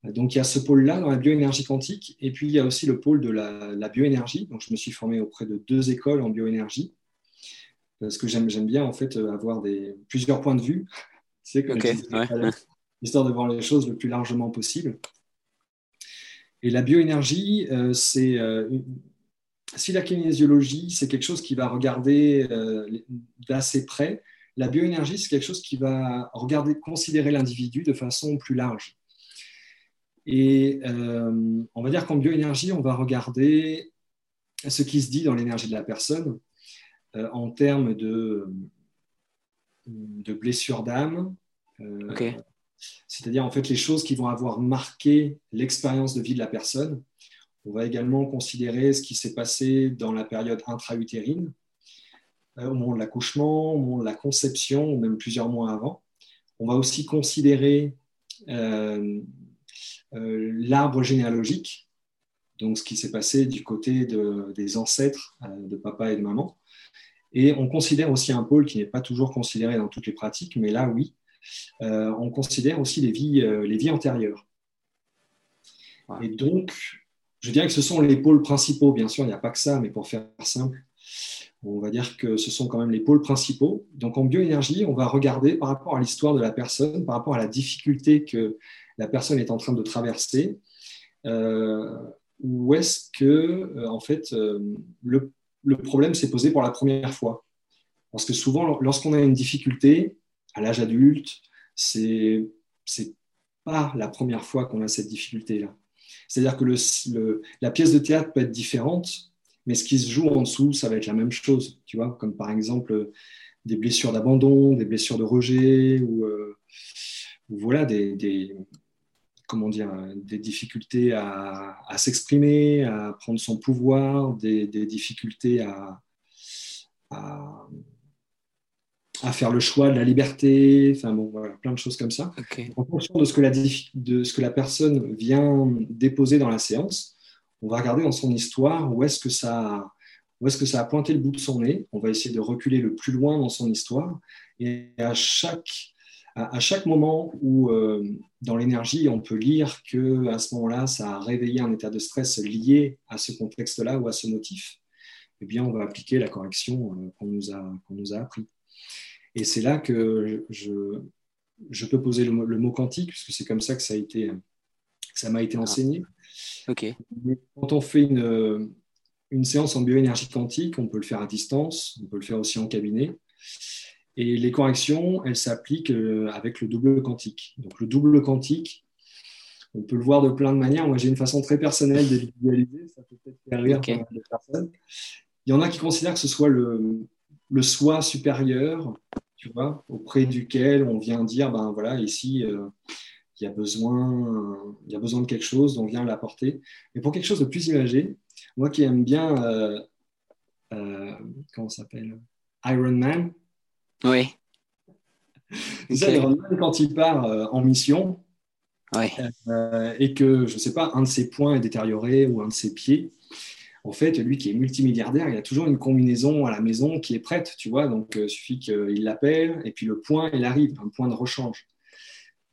Donc il y a ce pôle-là dans la bioénergie quantique, et puis il y a aussi le pôle de la, bioénergie. Donc je me suis formé auprès de deux écoles en bioénergie, parce que j'aime bien en fait avoir des, plusieurs points de vue, (laughs) c'est histoire de voir les choses le plus largement possible. Et la bioénergie, euh, c'est euh, si la kinésiologie, c'est quelque chose qui va regarder euh, d'assez près, la bioénergie, c'est quelque chose qui va regarder, considérer l'individu de façon plus large. Et euh, on va dire qu'en bioénergie, on va regarder ce qui se dit dans l'énergie de la personne euh, en termes de, de blessures d'âme. Euh, c'est-à-dire en fait les choses qui vont avoir marqué l'expérience de vie de la personne. On va également considérer ce qui s'est passé dans la période intra-utérine, au moment de l'accouchement, au moment de la conception, ou même plusieurs mois avant. On va aussi considérer euh, l'arbre généalogique, donc ce qui s'est passé du côté des ancêtres euh, de papa et de maman. Et on considère aussi un pôle qui n'est pas toujours considéré dans toutes les pratiques, mais là, oui, euh, on considère aussi les vies, les vies antérieures. Et donc, je dirais que ce sont les pôles principaux. Bien sûr, il n'y a pas que ça, mais pour faire simple, on va dire que ce sont quand même les pôles principaux. Donc, en bioénergie, on va regarder par rapport à l'histoire de la personne, par rapport à la difficulté que la personne est en train de traverser, euh, ou est-ce que, euh, en fait, euh, le, problème s'est posé pour la première fois Parce que souvent, lorsqu'on a une difficulté à l'âge adulte, c'est c'est pas la première fois qu'on a cette difficulté-là. C'est-à-dire que la pièce de théâtre peut être différente, mais ce qui se joue en dessous, ça va être la même chose, tu vois, comme par exemple des blessures d'abandon, des blessures de rejet, ou, voilà, des, comment dire, des difficultés à, s'exprimer, à prendre son pouvoir, des, difficultés à, à, faire le choix de la liberté, enfin bon, voilà, plein de choses comme ça. En fonction de ce, que la, de ce que la personne vient déposer dans la séance, on va regarder dans son histoire où est-ce que ça où est-ce que ça a pointé le bout de son nez. On va essayer de reculer le plus loin dans son histoire. Et à chaque à, chaque moment où euh, dans l'énergie, on peut lire que à ce moment-là, ça a réveillé un état de stress lié à ce contexte-là ou à ce motif, eh bien, on va appliquer la correction euh, qu'on nous, a, qu'on nous a appris. Et c'est là que je, je peux poser le, mot quantique, puisque c'est comme ça que ça a été, ça m'a été enseigné. Ah. Ok. Quand on fait une, une séance en bioénergie quantique, on peut le faire à distance, on peut le faire aussi en cabinet. Et les corrections, elles s'appliquent euh, avec le double quantique. Donc le double quantique, on peut le voir de plein de manières. Moi, j'ai une façon très personnelle de visualiser. Ça peut peut-être faire rire des personnes. Il y en a qui considèrent que ce soit le, le soi supérieur, tu vois, auprès duquel on vient dire, ben voilà, ici, euh, il, y a besoin, il y a besoin de quelque chose, on vient l'apporter. Mais pour quelque chose de plus imagé, moi qui aime bien, euh, euh comment s'appelle? Iron Man, oui. quand il part euh, en mission euh, et que, je ne sais pas, un de ses points est détérioré ou un de ses pieds, en fait, lui qui est multimilliardaire, il a toujours une combinaison à la maison qui est prête, tu vois. Donc, euh, il suffit qu'il l'appelle et puis le point, il arrive, un point de rechange.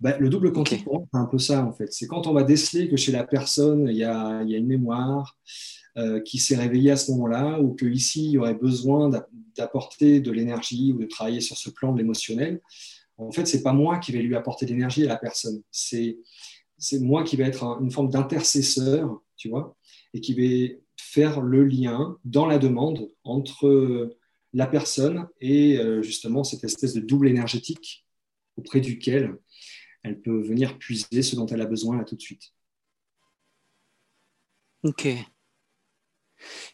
Bah, le double quantique, c'est un peu ça, en fait. C'est quand on va déceler que chez la personne, il y a, il y a une mémoire, euh, qui s'est réveillé à ce moment-là, ou qu'ici, il y aurait besoin d'apporter de l'énergie ou de travailler sur ce plan de l'émotionnel, en fait, c'est pas moi qui vais lui apporter l'énergie à la personne. C'est moi qui vais être une forme d'intercesseur, tu vois, et qui vais faire le lien dans la demande entre la personne et euh, justement cette espèce de double énergétique auprès duquel elle peut venir puiser ce dont elle a besoin là tout de suite. Ok.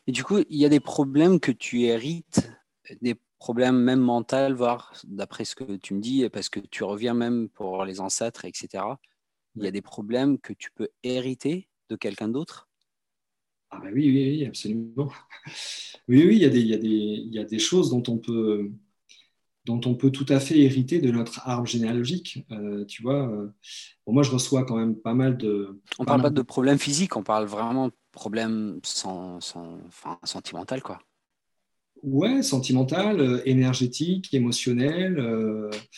Et du coup, il y a des problèmes que tu hérites, des problèmes même mentaux, voire d'après ce que tu me dis, parce que tu reviens même pour les ancêtres, etc. Il y a des problèmes que tu peux hériter de quelqu'un d'autre? Ah bah oui, oui, oui, absolument. (laughs) Oui, oui, il y, a des, il, y a des, il y a des choses dont on peut dont on peut tout à fait hériter de notre arbre généalogique. Euh, tu vois, euh, moi, je reçois quand même pas mal de. On parle pas de problèmes physiques, on parle vraiment de problèmes sans, sans, enfin, sentimental, quoi. Ouais, sentimental, euh, énergétique, émotionnel.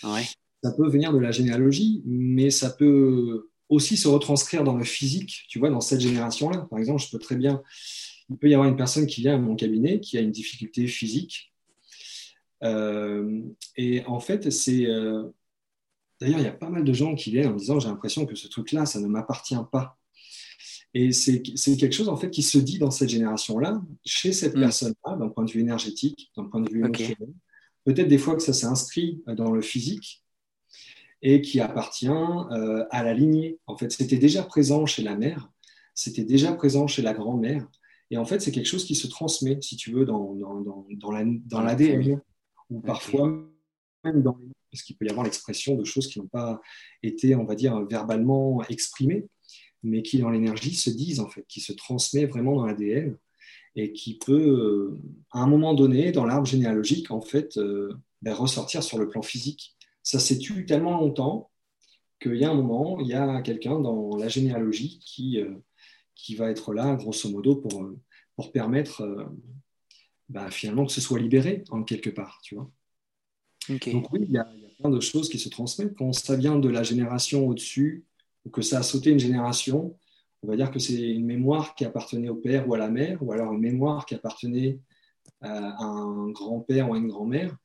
ouais. Ça peut venir de la généalogie, mais ça peut aussi se retranscrire dans le physique, tu vois, dans cette génération-là. Par exemple, je peux très bien. Il peut y avoir une personne qui vient à mon cabinet qui a une difficulté physique euh, et en fait, c'est. Euh, d'ailleurs, il y a pas mal de gens qui viennent en disant J'ai l'impression que ce truc-là, ça ne m'appartient pas. Et c'est quelque chose en fait qui se dit dans cette génération-là, chez cette mm. personne-là, d'un point de vue énergétique, d'un point de vue émotionnel. Peut-être des fois que ça s'est inscrit dans le physique et qui appartient euh, à la lignée. En fait, c'était déjà présent chez la mère, c'était déjà présent chez la grand-mère. Et en fait, c'est quelque chose qui se transmet, si tu veux, dans, dans, dans, dans l'ADN ou parfois même dans les parce qu'il peut y avoir l'expression de choses qui n'ont pas été, on va dire, verbalement exprimées, mais qui dans l'énergie se disent en fait, qui se transmet vraiment dans l'ADN et qui peut, euh, à un moment donné, dans l'arbre généalogique, en fait, euh, ben, ressortir sur le plan physique. Ça s'est tué tellement longtemps qu'il y a un moment, il y a quelqu'un dans la généalogie qui, euh, qui va être là, grosso modo, pour, pour permettre bah, finalement que ce soit libéré en quelque part, tu vois. Donc oui, il y, a, plein de choses qui se transmettent. Quand ça vient de la génération au-dessus, ou que ça a sauté une génération, on va dire que c'est une mémoire qui appartenait au père ou à la mère, ou alors une mémoire qui appartenait à un grand-père ou à une grand-mère.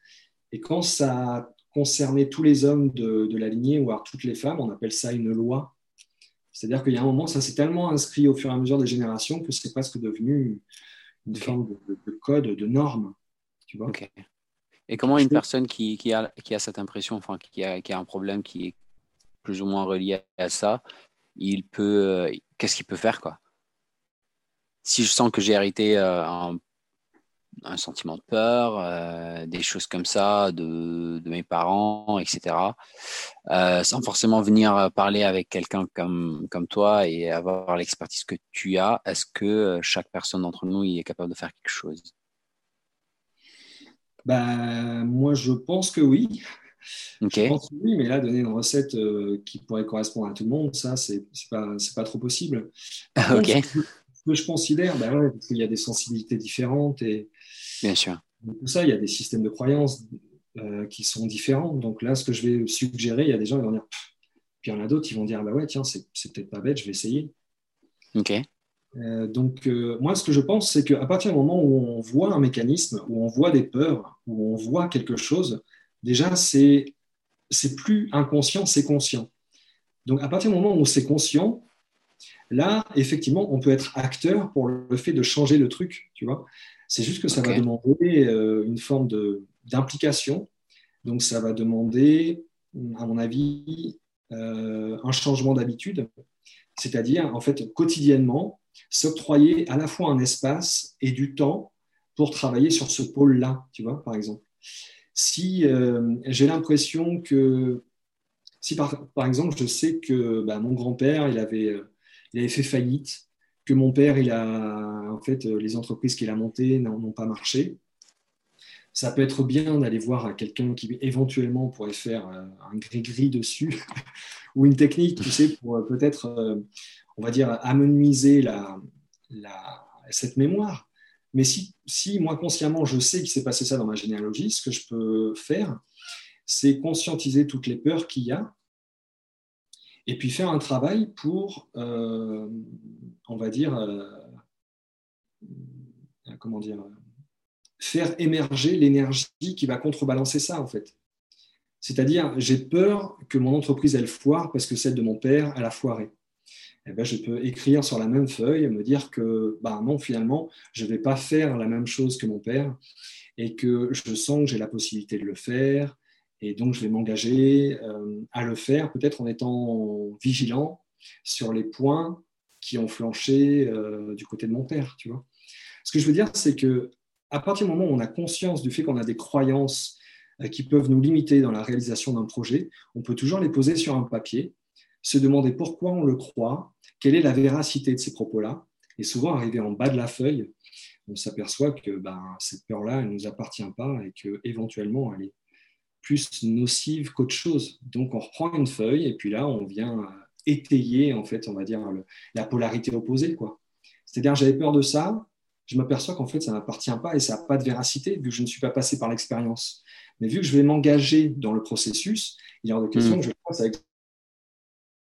Et quand ça concernait tous les hommes de, de, la lignée, ou alors toutes les femmes, on appelle ça une loi. C'est-à-dire qu'il y a un moment, ça s'est tellement inscrit au fur et à mesure des générations que c'est presque devenu une forme de, code, de norme. Tu vois Et comment une personne qui, qui, a, qui a cette impression, enfin, qui a, qui a un problème qui plus ou moins relié à ça, il peut, euh, qu'est-ce qu'il peut faire quoi? Si je sens que j'ai hérité euh, un sentiment de peur, euh, des choses comme ça de, mes parents, etc. Sans forcément venir parler avec quelqu'un comme, comme toi et avoir l'expertise que tu as, est-ce que chaque personne d'entre nous est capable de faire quelque chose? Ben, Moi, je pense que oui. Je pense que oui, mais là, donner une recette qui pourrait correspondre à tout le monde, ça, c'est pas, pas trop possible. (laughs) ok. Ce que je considère, ben qu'il y a des sensibilités différentes et, Bien sûr. Tout ça, il y a des systèmes de croyances euh, qui sont différents. Donc là, ce que je vais suggérer, il y a des gens qui vont dire, puis il y en a d'autres qui vont dire, bah ouais, tiens, c'est, peut-être pas bête, je vais essayer. Ok. Euh, donc, euh, moi, ce que je pense, c'est qu'à partir du moment où on voit un mécanisme, où on voit des peurs, où on voit quelque chose, déjà, c'est, c'est plus inconscient, c'est conscient. Donc, à partir du moment où c'est conscient, là, effectivement, on peut être acteur pour le fait de changer le truc, tu vois. C'est juste que ça va demander euh, une forme d'implication. Donc, ça va demander, à mon avis, euh, un changement d'habitude. C'est-à-dire, en fait, quotidiennement, s'octroyer à la fois un espace et du temps pour travailler sur ce pôle-là, tu vois, par exemple. Si euh, j'ai l'impression que, si par, exemple, je sais que bah, mon grand-père, il avait, il avait fait faillite, que mon père, il a, en fait, euh, les entreprises qu'il a montées n'ont pas marché. Ça peut être bien d'aller voir quelqu'un qui éventuellement pourrait faire euh, un gris-gris dessus (laughs) ou une technique, tu sais, pour euh, peut-être, on va dire, amenuiser la, cette mémoire. Mais si, moi, consciemment, je sais qu'il s'est passé ça dans ma généalogie, ce que je peux faire, c'est conscientiser toutes les peurs qu'il y a et puis faire un travail pour, euh, on va dire, euh, comment dire, faire émerger l'énergie qui va contrebalancer ça, en fait. C'est-à-dire, j'ai peur que mon entreprise, elle foire parce que celle de mon père, elle a foiré. Eh ben, je peux écrire sur la même feuille et me dire que bah non, finalement, je ne vais pas faire la même chose que mon père et que je sens que j'ai la possibilité de le faire et donc, je vais m'engager euh, à le faire, peut-être en étant vigilant sur les points qui ont flanché euh, du côté de mon père. Tu vois. Ce que je veux dire, c'est que à partir du moment où on a conscience du fait qu'on a des croyances euh, qui peuvent nous limiter dans la réalisation d'un projet, on peut toujours les poser sur un papier, se demander pourquoi on le croit, quelle est la véracité de ces propos-là, Et souvent, arrivé en bas de la feuille, on s'aperçoit que ben, cette peur-là, elle ne nous appartient pas et qu'éventuellement, elle est plus nocive qu'autre chose. Donc, on reprend une feuille et puis là, on vient étayer, en fait, on va dire, la polarité opposée. quoi. C'est-à-dire, j'avais peur de ça, je m'aperçois qu'en fait, ça ne m'appartient pas et ça n'a pas de véracité, vu que je ne suis pas passé par l'expérience. Mais vu que je vais m'engager dans le processus, il y a de question mm. que je fasse avec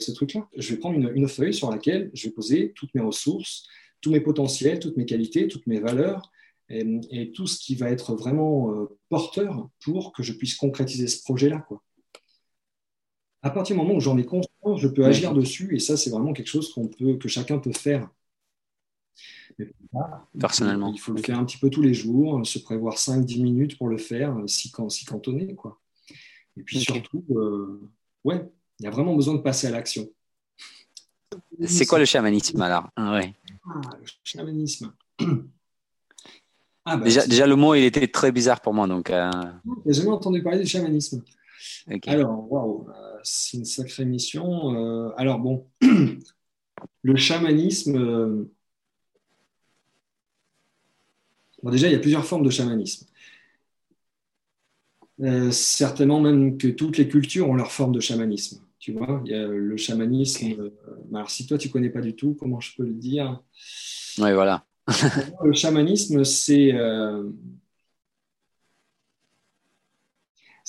ce truc-là. Je vais prendre une, feuille sur laquelle je vais poser toutes mes ressources, tous mes potentiels, toutes mes qualités, toutes mes valeurs et, tout ce qui va être vraiment euh, porteur pour que je puisse concrétiser ce projet-là. À partir du moment où j'en ai conscience, je peux agir dessus et ça, c'est vraiment quelque chose qu'on peut, que chacun peut faire. Personnellement. Il faut le faire un petit peu tous les jours, se prévoir 5-10 minutes pour le faire, s'y cantonner. Quoi. Et puis surtout, euh, ouais, il y a vraiment besoin de passer à l'action. C'est quoi le chamanisme alors ah, ouais. ah, Le chamanisme. Ah, bah, déjà, déjà, le mot, il était très bizarre pour moi. Donc, euh... J'ai jamais entendu parler du chamanisme. Alors, waouh, euh, c'est une sacrée mission. Euh, alors, bon, (clears throat) le chamanisme. Bon, déjà, il y a plusieurs formes de chamanisme. certainement même que toutes les cultures ont leur forme de chamanisme. Tu vois, il y a le chamanisme. Euh, alors, si toi, tu ne connais pas du tout, comment je peux le dire? Oui, voilà. le chamanisme, c'est. Euh,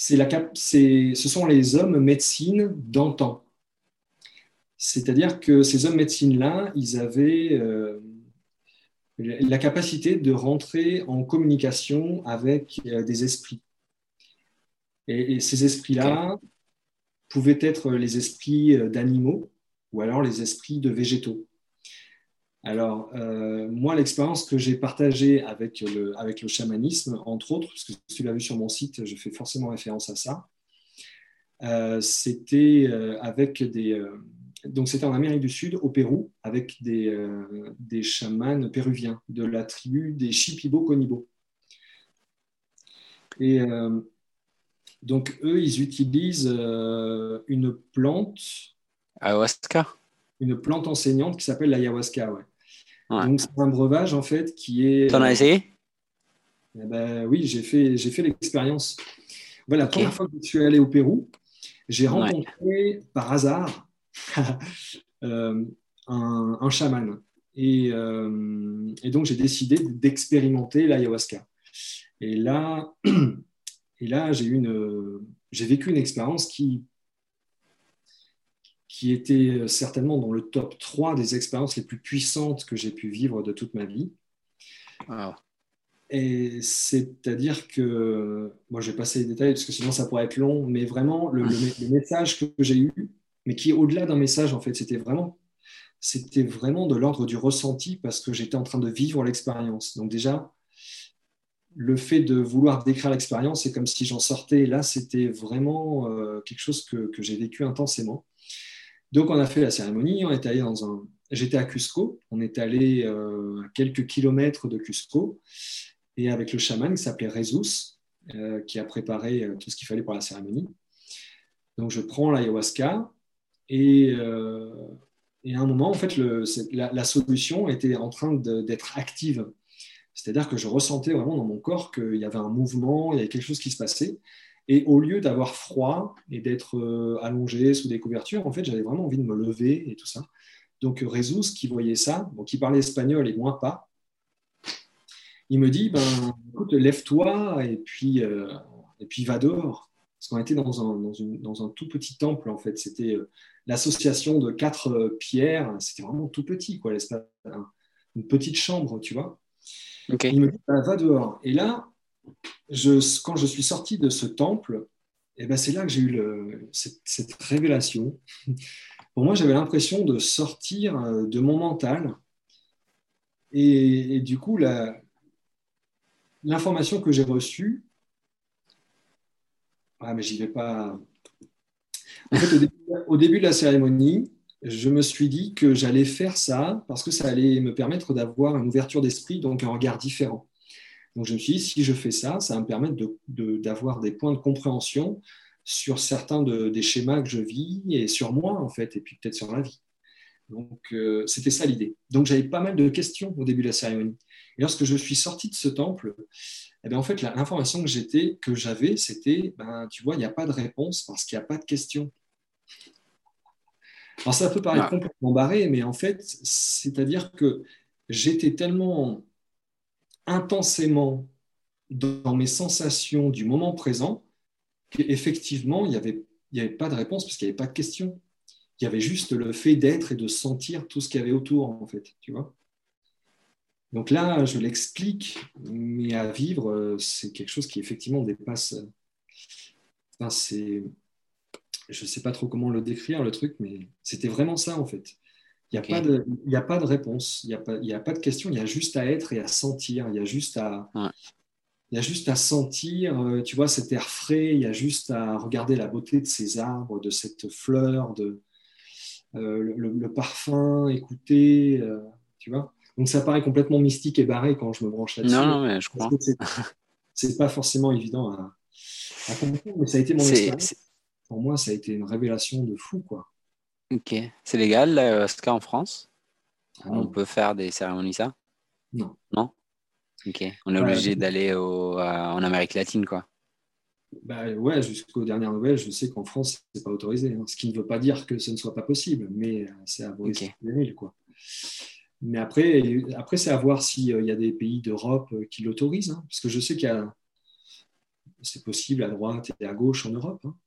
la ce sont les hommes médecine d'antan. C'est-à-dire que ces hommes médecine-là, ils avaient euh, la capacité de rentrer en communication avec des esprits. Et, ces esprits-là, pouvaient être les esprits euh, d'animaux ou alors les esprits de végétaux. Alors, euh, moi, l'expérience que j'ai partagée avec le, avec le chamanisme, entre autres, parce que si tu l'as vu sur mon site, je fais forcément référence à ça, euh, c'était avec des. donc, c'était en Amérique du Sud, au Pérou, avec des, des chamans péruviens de la tribu des Shipibo-Conibo. Et donc, eux, ils utilisent euh, une plante. Ayahuasca Une plante enseignante qui s'appelle l'ayahuasca, ouais. Donc, c'est un breuvage, en fait, qui est. T'en as essayé? Eh ben, Oui, j'ai fait, j'ai fait l'expérience. Voilà, la première fois que je suis allé au Pérou, j'ai rencontré par hasard (laughs) euh, un, un, chaman. Et, euh, et donc, j'ai décidé d'expérimenter l'ayahuasca. Et là, (clears throat) Et là, j'ai, une, j'ai vécu une expérience qui, qui était certainement dans le top 3 des expériences les plus puissantes que j'ai pu vivre de toute ma vie. Et c'est-à-dire que, moi je vais passer les détails parce que sinon ça pourrait être long, mais vraiment le, le (laughs) message que j'ai eu, mais qui est au-delà d'un message en fait, c'était vraiment, c'était vraiment de l'ordre du ressenti parce que j'étais en train de vivre l'expérience. Donc déjà, le fait de vouloir décrire l'expérience, c'est comme si j'en sortais. Là, c'était vraiment euh, quelque chose que, j'ai vécu intensément. Donc, on a fait la cérémonie. On est allé dans un. J'étais à Cusco. On est allé euh, à quelques kilomètres de Cusco et avec le chaman qui s'appelait Rezus, euh, qui a préparé tout ce qu'il fallait pour la cérémonie. Donc, je prends l'ayahuasca et, et, à un moment, en fait, la, la, solution était en train d'être active c'est-à-dire que je ressentais vraiment dans mon corps qu'il y avait un mouvement, il y avait quelque chose qui se passait. Et au lieu d'avoir froid et d'être euh, allongé sous des couvertures, en fait, j'avais vraiment envie de me lever et tout ça. Donc, Rezus, qui voyait ça, bon, qui parlait espagnol et moi pas, il me dit ben, écoute, lève-toi et puis, euh, et puis va dehors. Parce qu'on était dans un, dans, une, dans un, tout petit temple, en fait. C'était euh, l'association de quatre pierres. C'était vraiment tout petit, quoi, une petite chambre, tu vois. Il me dit, bah, va dehors. Et là, quand je suis sorti de ce temple, eh ben, c'est là que j'ai eu cette, révélation. (laughs) Pour moi, j'avais l'impression de sortir euh, de mon mental. Et, du coup, l'information que j'ai reçue, ah, mais j'y vais pas. En fait, au début de la cérémonie, je me suis dit que j'allais faire ça parce que ça allait me permettre d'avoir une ouverture d'esprit, donc un regard différent. Donc je me suis dit, si je fais ça, ça va me permettre d'avoir des points de compréhension sur certains des schémas que je vis et sur moi, en fait, et puis peut-être sur la vie. Donc, euh, c'était ça l'idée. Donc, j'avais pas mal de questions au début de la cérémonie. Et lorsque je suis sorti de ce temple, eh bien, en fait, l'information que j'étais, que j'avais, c'était, ben, tu vois, il n'y a pas de réponse parce qu'il n'y a pas de questions. Alors, ça peut paraître complètement barré, mais en fait, c'est-à-dire que j'étais tellement intensément dans mes sensations du moment présent qu'effectivement, il n'y avait, il avait pas de réponse parce qu'il n'y avait pas de questions. Il y avait juste le fait d'être et de sentir tout ce qu'il y avait autour, en fait, tu vois. Donc là, je l'explique, mais à vivre, euh, c'est quelque chose qui effectivement dépasse. Enfin, c'est, je ne sais pas trop comment le décrire, le truc, mais c'était vraiment ça, en fait. Il n'y a, pas de, il a pas de réponse, il n'y a, pas, a pas de question, il y a juste à être et à sentir, il y a juste à, il y a juste à sentir, euh, tu vois, cet air frais, il y a juste à regarder la beauté de ces arbres, de cette fleur, de, euh, le, parfum, écouter, euh, tu vois. Donc ça paraît complètement mystique et barré quand je me branche là-dessus. Non, non, mais je crois. C'est pas forcément évident à, comprendre, mais ça a été mon expérience. Pour moi, ça a été une révélation de fou, quoi. Ok. C'est légal, l'ayahuasca en France? Ah On peut faire des cérémonies ça? Non. Non? Ok. On est obligé d'aller en Amérique latine, quoi. Bah, ouais, jusqu'aux dernières nouvelles, je sais qu'en France, c'est pas autorisé. Hein. Ce qui ne veut pas dire que ce ne soit pas possible, mais euh, c'est à voir okay. quoi. Mais après, après c'est à voir s'il euh, y a des pays d'Europe euh, qui l'autorisent, hein. parce que je sais qu'il y a, c'est possible à droite et à gauche en Europe. Hein.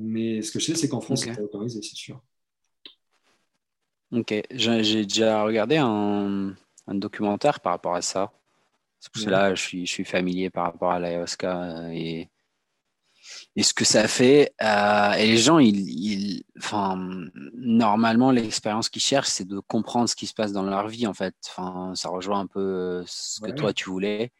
Mais ce que je sais, c'est qu'en France, c'est pas autorisé, c'est sûr. Ok, j'ai déjà regardé un, un, documentaire par rapport à ça. Parce que là, je suis, je suis familier par rapport à l'ayahuasca et et ce que ça fait. Euh, et les gens, ils, enfin, normalement, l'expérience qu'ils cherchent, c'est de comprendre ce qui se passe dans leur vie, en fait. Enfin, ça rejoint un peu ce que toi, tu voulais.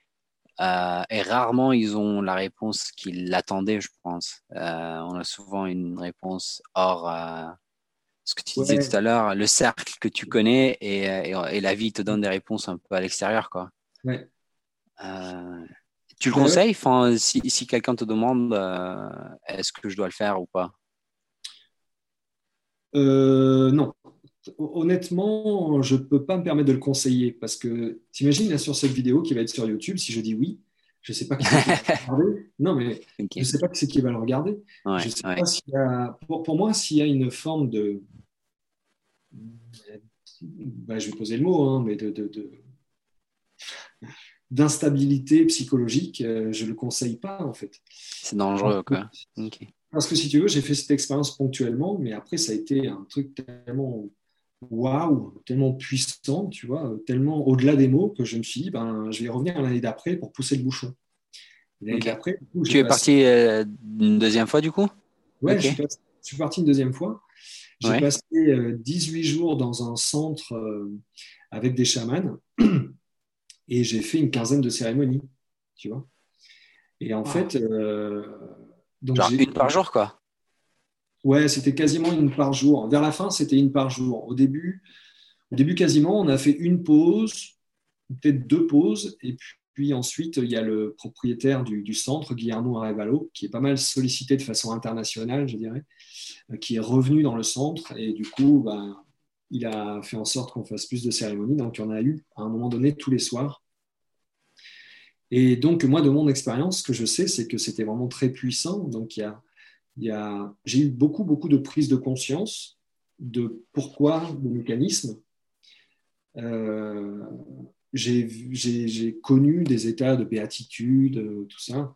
Euh, et rarement, ils ont la réponse qu'ils attendaient, je pense. Euh, on a souvent une réponse hors ce que tu disais tout à l'heure, le cercle que tu connais et, et, la vie te donne des réponses un peu à l'extérieur, quoi. Ouais. Tu le conseilles? Enfin, si, si quelqu'un te demande euh, est-ce que je dois le faire ou pas? Euh, Non. Honnêtement, je ne peux pas me permettre de le conseiller parce que t'imagines sur cette vidéo qui va être sur YouTube, si je dis oui, je ne sais pas qui va le regarder. Non, mais je ne sais pas qui c'est qui va le regarder. (laughs) je sais pas s'il y a... pour, pour, moi, s'il y a une forme de. Bah, je vais poser le mot, hein, mais de d'instabilité psychologique, euh, je ne le conseille pas en fait. C'est dangereux quoi. Parce que si tu veux, j'ai fait cette expérience ponctuellement, mais après ça a été un truc tellement waouh, tellement puissant, tu vois, tellement au-delà des mots que je me suis dit, ben, je vais revenir l'année d'après pour pousser le bouchon. d'après, tu es parti euh, une deuxième fois du coup? Ouais, je, suis parti une deuxième fois. J'ai passé 18 euh, jours dans un centre avec des chamans (clears throat) et j'ai fait une quinzaine de cérémonies, tu vois. Et en fait. Euh, donc Genre une par jour, quoi? Ouais, c'était quasiment une par jour. Vers la fin, c'était une par jour. Au début, au début, quasiment, on a fait une pause, peut-être deux pauses, et puis ensuite, il y a le propriétaire du, centre, Guillermo Arevalo, qui est pas mal sollicité de façon internationale, je dirais, euh, qui est revenu dans le centre, et du coup, ben, il a fait en sorte qu'on fasse plus de cérémonies. Donc, il y en a eu à un moment donné tous les soirs. Et donc, moi, de mon expérience, ce que je sais, c'est que c'était vraiment très puissant. Donc, il y a, j'ai eu beaucoup, beaucoup de prise de conscience de pourquoi le mécanisme. Euh, j'ai connu des états de béatitude, tout ça,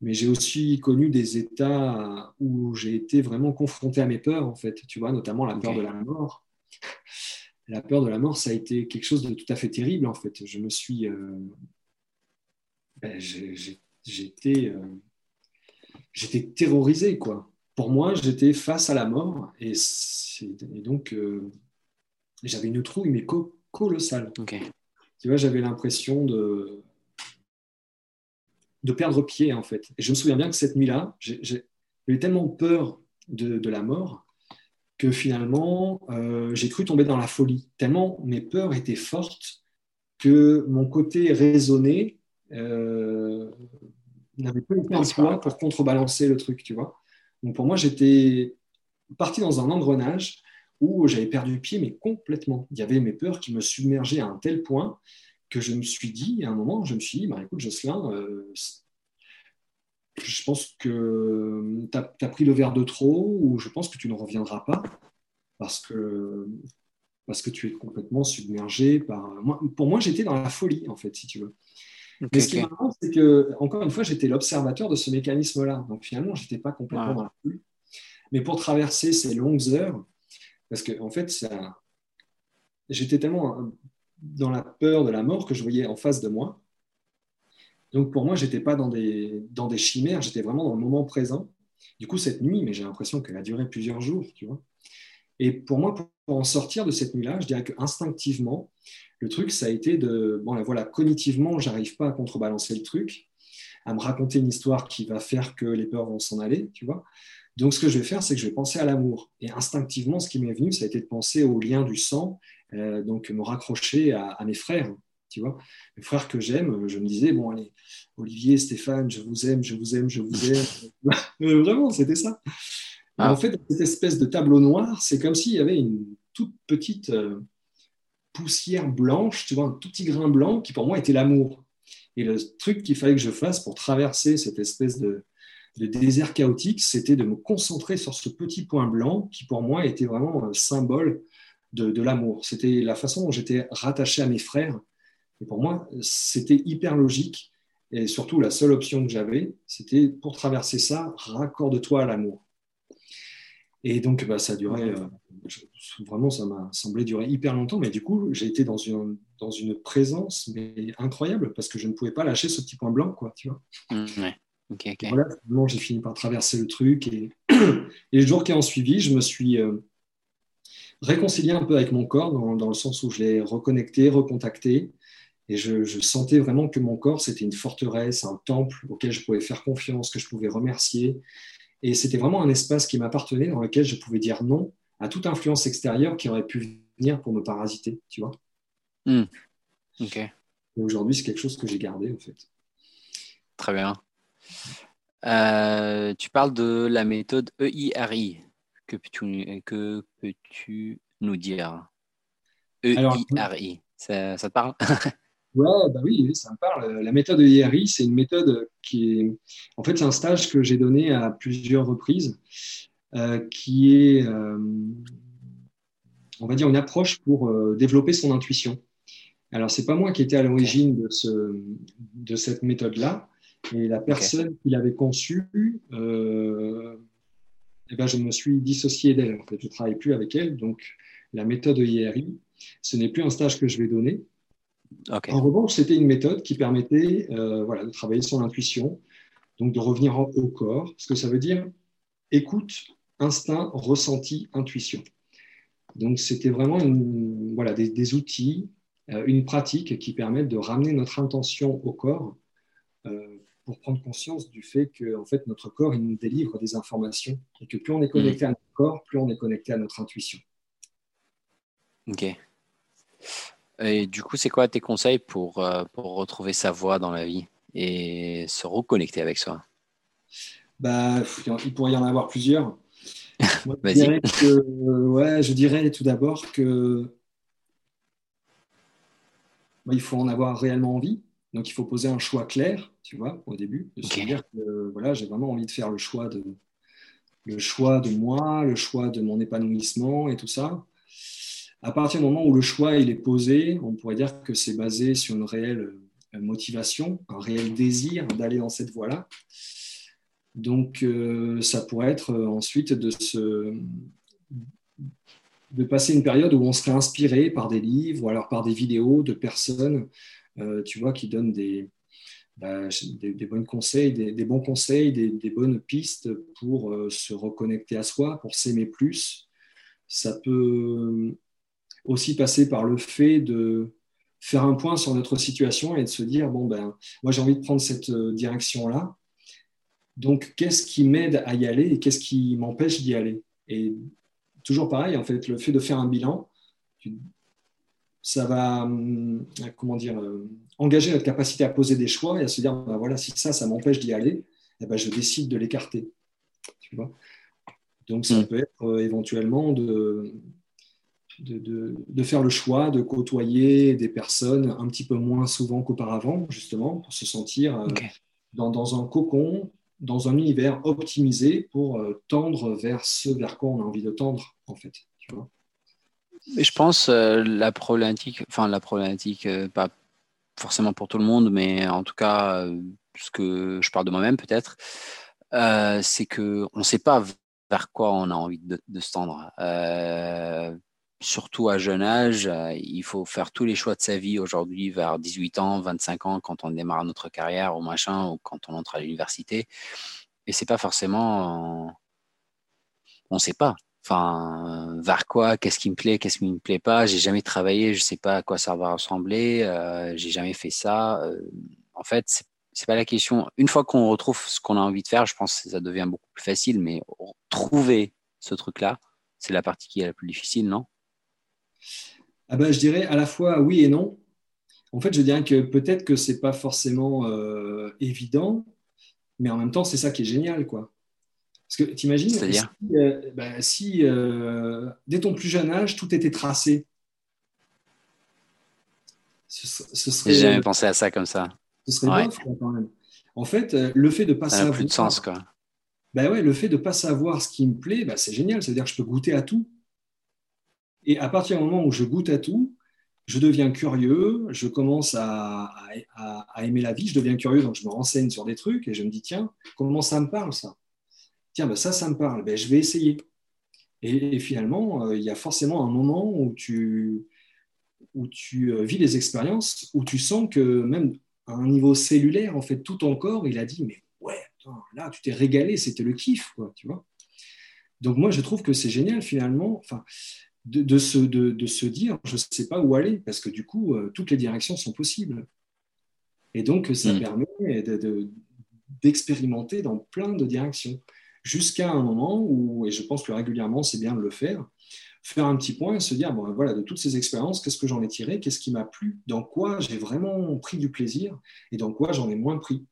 mais j'ai aussi connu des états où j'ai été vraiment confronté à mes peurs, en fait, tu vois, notamment la peur de la mort la peur de la mort, ça a été quelque chose de tout à fait terrible, en fait. Je me suis. Euh, ben, j'étais, euh, j'étais terrorisé, quoi. Pour moi, j'étais face à la mort, et, donc, euh, j'avais une trouille, mais colossale. Tu vois, j'avais l'impression de, de perdre pied, en fait. Et je me souviens bien que cette nuit-là, j'ai eu tellement peur de, de la mort que finalement, euh, j'ai cru tomber dans la folie, tellement mes peurs étaient fortes que mon côté raisonné euh, n'avait pas été un pour contrebalancer le truc, tu vois. Donc pour moi, j'étais parti dans un engrenage où j'avais perdu pied, mais complètement. Il y avait mes peurs qui me submergeaient à un tel point que je me suis dit, à un moment, je me suis dit, bah, écoute, Jocelyn, euh, je pense que tu as, pris le verre de trop ou je pense que tu ne reviendras pas parce que, parce que tu es complètement submergé par... pour moi, j'étais dans la folie, en fait, si tu veux. Mais ce qui est marrant, c'est que, encore une fois, j'étais l'observateur de ce mécanisme-là. Donc finalement, je n'étais pas complètement dans la folie. Mais pour traverser ces longues heures, parce que en fait, ça... j'étais tellement dans la peur de la mort que je voyais en face de moi. Donc pour moi, j'étais pas dans des, dans des chimères, j'étais vraiment dans le moment présent. Du coup, cette nuit, mais j'ai l'impression qu'elle a duré plusieurs jours, tu vois. Et pour moi, pour en sortir de cette nuit-là, je dirais que instinctivement, le truc, ça a été de, bon, voilà, cognitivement, j'arrive pas à contrebalancer le truc, à me raconter une histoire qui va faire que les peurs vont s'en aller, tu vois. Donc, ce que je vais faire, c'est que je vais penser à l'amour. Et instinctivement, ce qui m'est venu, ça a été de penser au lien du sang, euh, donc me raccrocher à, mes frères, tu vois. Mes frères que j'aime, je me disais, bon, allez, Olivier, Stéphane, je vous aime, je vous aime, je vous aime. (laughs) Euh, vraiment, c'était ça. Ah. En fait, cette espèce de tableau noir, c'est comme s'il y avait une toute petite euh, poussière blanche, tu vois, un tout petit grain blanc qui pour moi était l'amour. Et le truc qu'il fallait que je fasse pour traverser cette espèce de, désert chaotique, c'était de me concentrer sur ce petit point blanc qui pour moi était vraiment un symbole de, l'amour. C'était la façon dont j'étais rattaché à mes frères. Et pour moi, c'était hyper logique. Et surtout, la seule option que j'avais, c'était pour traverser ça, raccorde-toi à l'amour. Et donc, bah, ça a duré, euh, vraiment, ça m'a semblé durer hyper longtemps, mais du coup, j'ai été dans une, dans une présence mais incroyable parce que je ne pouvais pas lâcher ce petit point blanc, quoi, tu vois. Mmh, voilà, finalement, j'ai fini par traverser le truc et, (clears throat) et le jour qui en suivi, je me suis euh, réconcilié un peu avec mon corps dans, dans le sens où je l'ai reconnecté, recontacté. Et je, je, sentais vraiment que mon corps, c'était une forteresse, un temple auquel je pouvais faire confiance, que je pouvais remercier, et c'était vraiment un espace qui m'appartenait, dans lequel je pouvais dire non à toute influence extérieure qui aurait pu venir pour me parasiter, tu vois. Hmm. Aujourd'hui, c'est quelque chose que j'ai gardé, en fait. Très bien. Euh, tu parles de la méthode EIRI. Que peux-tu, que peux-tu nous dire? EIRI, ça, ça te parle? (laughs) Ouais, bah oui, ça me parle. La méthode de IRI, c'est une méthode qui est. En fait, c'est un stage que j'ai donné à plusieurs reprises, euh, qui est, euh, on va dire, une approche pour euh, développer son intuition. Alors, c'est pas moi qui étais à l'origine de, ce, de cette méthode-là, et la personne qui l'avait conçue, eh ben, je me suis dissocié d'elle. En fait, je ne travaille plus avec elle. Donc, la méthode IRI, ce n'est plus un stage que je vais donner en revanche, c'était une méthode qui permettait euh, voilà, de travailler sur l'intuition, donc de revenir au corps, ce que ça veut dire écoute, instinct, ressenti, intuition. Donc c'était vraiment voilà, des, outils, euh, une pratique qui permettent de ramener notre intention au corps euh, pour prendre conscience du fait que en fait, notre corps il nous délivre des informations et que plus on est connecté à notre corps, plus on est connecté à notre intuition. Ok. Et du coup, c'est quoi tes conseils pour, euh, pour retrouver sa voix dans la vie et se reconnecter avec soi? Bah, Il pourrait y en avoir plusieurs. (laughs) je, dirais ouais, je dirais tout d'abord que bah, il faut en avoir réellement envie. Donc, il faut poser un choix clair, tu vois, au début, de se dire que voilà, j'ai vraiment envie de faire le choix de, le choix de moi, le choix de mon épanouissement et tout ça. À partir du moment où le choix il est posé, on pourrait dire que c'est basé sur une réelle euh, motivation, un réel désir d'aller dans cette voie-là. Donc, euh, ça pourrait être euh, ensuite de, se, de passer une période où on serait inspiré par des livres ou alors par des vidéos de personnes, tu vois, qui donnent des, bah, des, bons conseils, des, bons conseils, des, bonnes pistes pour se reconnecter à soi, pour s'aimer plus. Ça peut aussi passer par le fait de faire un point sur notre situation et de se dire, bon, ben, moi j'ai envie de prendre cette euh, direction-là. Donc, qu'est-ce qui m'aide à y aller et qu'est-ce qui m'empêche d'y aller? Et toujours pareil, en fait, le fait de faire un bilan, ça va, hum, comment dire, euh, engager notre capacité à poser des choix et à se dire, ben voilà, si ça, ça m'empêche d'y aller, eh ben, je décide de l'écarter. Tu vois? Donc, ça mm. peut être euh, éventuellement de, de, faire le choix de côtoyer des personnes un petit peu moins souvent qu'auparavant, justement, pour se sentir euh, dans, un cocon, dans un univers optimisé pour euh, tendre vers ce vers quoi on a envie de tendre, en fait. Tu vois je pense euh, la problématique, enfin la problématique, pas forcément pour tout le monde, mais en tout cas, ce que je parle de moi-même peut-être, c'est que on ne sait pas vers quoi on a envie de, de se tendre surtout à jeune âge, euh, il faut faire tous les choix de sa vie aujourd'hui vers 18 ans, 25 ans, quand on démarre notre carrière ou machin, ou quand on entre à l'université. Et c'est pas forcément, on sait pas. Enfin, vers quoi, qu'est-ce qui me plaît, qu'est-ce qui me plaît pas. J'ai jamais travaillé, je sais pas à quoi ça va ressembler. Euh, j'ai jamais fait ça. Euh, en fait, c'est pas la question. Une fois qu'on retrouve ce qu'on a envie de faire, je pense que ça devient beaucoup plus facile. Mais trouver ce truc-là, c'est la partie qui est la plus difficile, non? Ah ben, Je dirais à la fois oui et non. En fait, je dirais que peut-être que ce n'est pas forcément euh, évident, mais en même temps, c'est ça qui est génial. Quoi. Parce que tu imagines, si, euh, ben, si euh, dès ton plus jeune âge, tout était tracé, ce, serait. J'ai jamais pensé à ça comme ça. Ce serait quand même. En fait, le fait de ne pas ça savoir. plus de sens, quoi. Ben ouais, le fait de ne pas savoir ce qui me plaît, ben c'est génial. C'est-à-dire que je peux goûter à tout. Et à partir du moment où je goûte à tout, je deviens curieux, je commence à, aimer la vie, je deviens curieux, donc je me renseigne sur des trucs et je me dis, tiens, comment ça me parle ça? Tiens, ben ça, ça me parle, ben, je vais essayer. Et, finalement, euh, il y a forcément un moment où tu, où tu euh, vis des expériences, où tu sens que même à un niveau cellulaire, en fait, tout ton corps, il a dit, mais ouais, là, tu t'es régalé, c'était le kiff, quoi, tu vois? Donc moi, je trouve que c'est génial finalement. Enfin, de, se, de, se, dire je ne sais pas où aller, parce que du coup, euh, toutes les directions sont possibles. Et donc, ça mm. permet d'expérimenter dans plein de directions, jusqu'à un moment où, et je pense que régulièrement, c'est bien de le faire, faire un petit point et se dire, bon, voilà, de toutes ces expériences, qu'est-ce que j'en ai tiré, qu'est-ce qui m'a plu, dans quoi j'ai vraiment pris du plaisir et dans quoi j'en ai moins pris.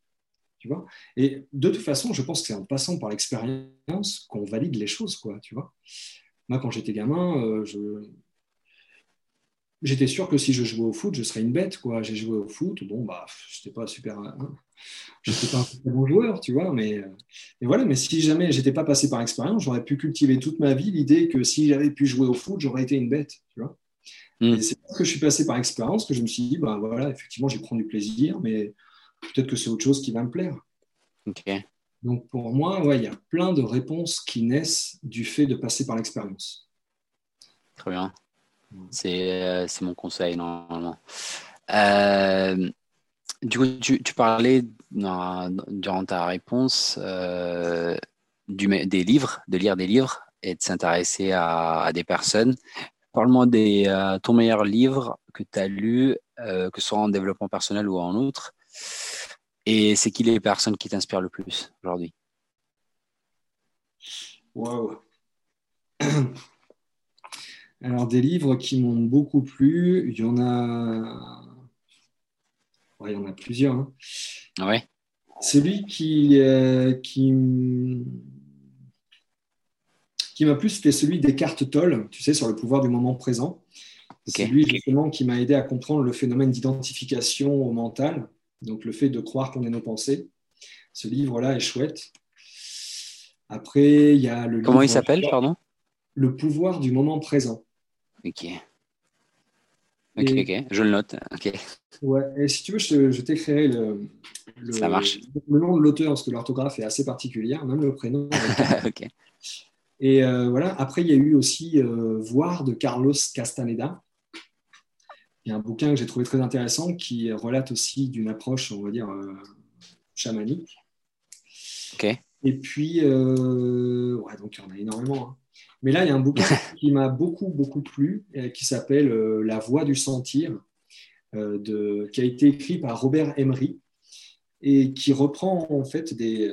Tu vois? Et de toute façon, je pense que c'est en passant par l'expérience qu'on valide les choses, quoi, tu vois? Moi, quand j'étais gamin, euh, j'étais sûr que si je jouais au foot, je serais une bête. Quoi. J'ai joué au foot, bon, bah, je n'étais pas super. Hein, pas un bon joueur, tu vois, mais, euh, voilà. Mais si jamais j'étais pas passé par expérience, j'aurais pu cultiver toute ma vie l'idée que si j'avais pu jouer au foot, j'aurais été une bête, tu vois. Mm. c'est parce que je suis passé par expérience que je me suis dit, bah voilà, effectivement, j'ai pris du plaisir, mais peut-être que c'est autre chose qui va me plaire. Ok. Donc pour moi, il y a plein de réponses qui naissent du fait de passer par l'expérience. Très bien. C'est, euh, mon conseil normalement. Euh, du coup, tu, parlais durant ta réponse euh, des livres, de lire des livres et de s'intéresser à, des personnes. Parle-moi de ton meilleur livre que tu as lu, que ce soit en développement personnel ou en outre, et c'est qui les personnes qui t'inspirent le plus aujourd'hui? Wow. (clears throat) Alors, des livres qui m'ont beaucoup plu, il y en a. il y en a plusieurs. Hein. Ouais. Celui qui, euh, qui, qui m'a plu, c'était celui des cartes Toll, tu sais, sur le pouvoir du moment présent. C'est lui justement qui m'a aidé à comprendre le phénomène d'identification au mental donc le fait de croire qu'on est nos pensées. Ce livre-là est chouette. Après, il y a le Comment il s'appelle, pardon? Le pouvoir du moment présent. Ok. Ok, ok, je le note. Ok. Ouais, et si tu veux, je, t'écrirai le, le, Ça marche. le nom de l'auteur, parce que l'orthographe est assez particulière, même le prénom. (laughs) ok. Et euh, voilà, après, il y a eu aussi euh, Voir de Carlos Castaneda. Il y a un bouquin que j'ai trouvé très intéressant qui relate aussi d'une approche, on va dire, euh, chamanique. Et puis, euh, ouais, donc il y en a énormément. Hein. Mais là, il y a un bouquin (laughs) qui m'a beaucoup, beaucoup plu, euh, qui s'appelle La voix du sentir, de, qui a été écrit par Robert Emery et qui reprend en fait des,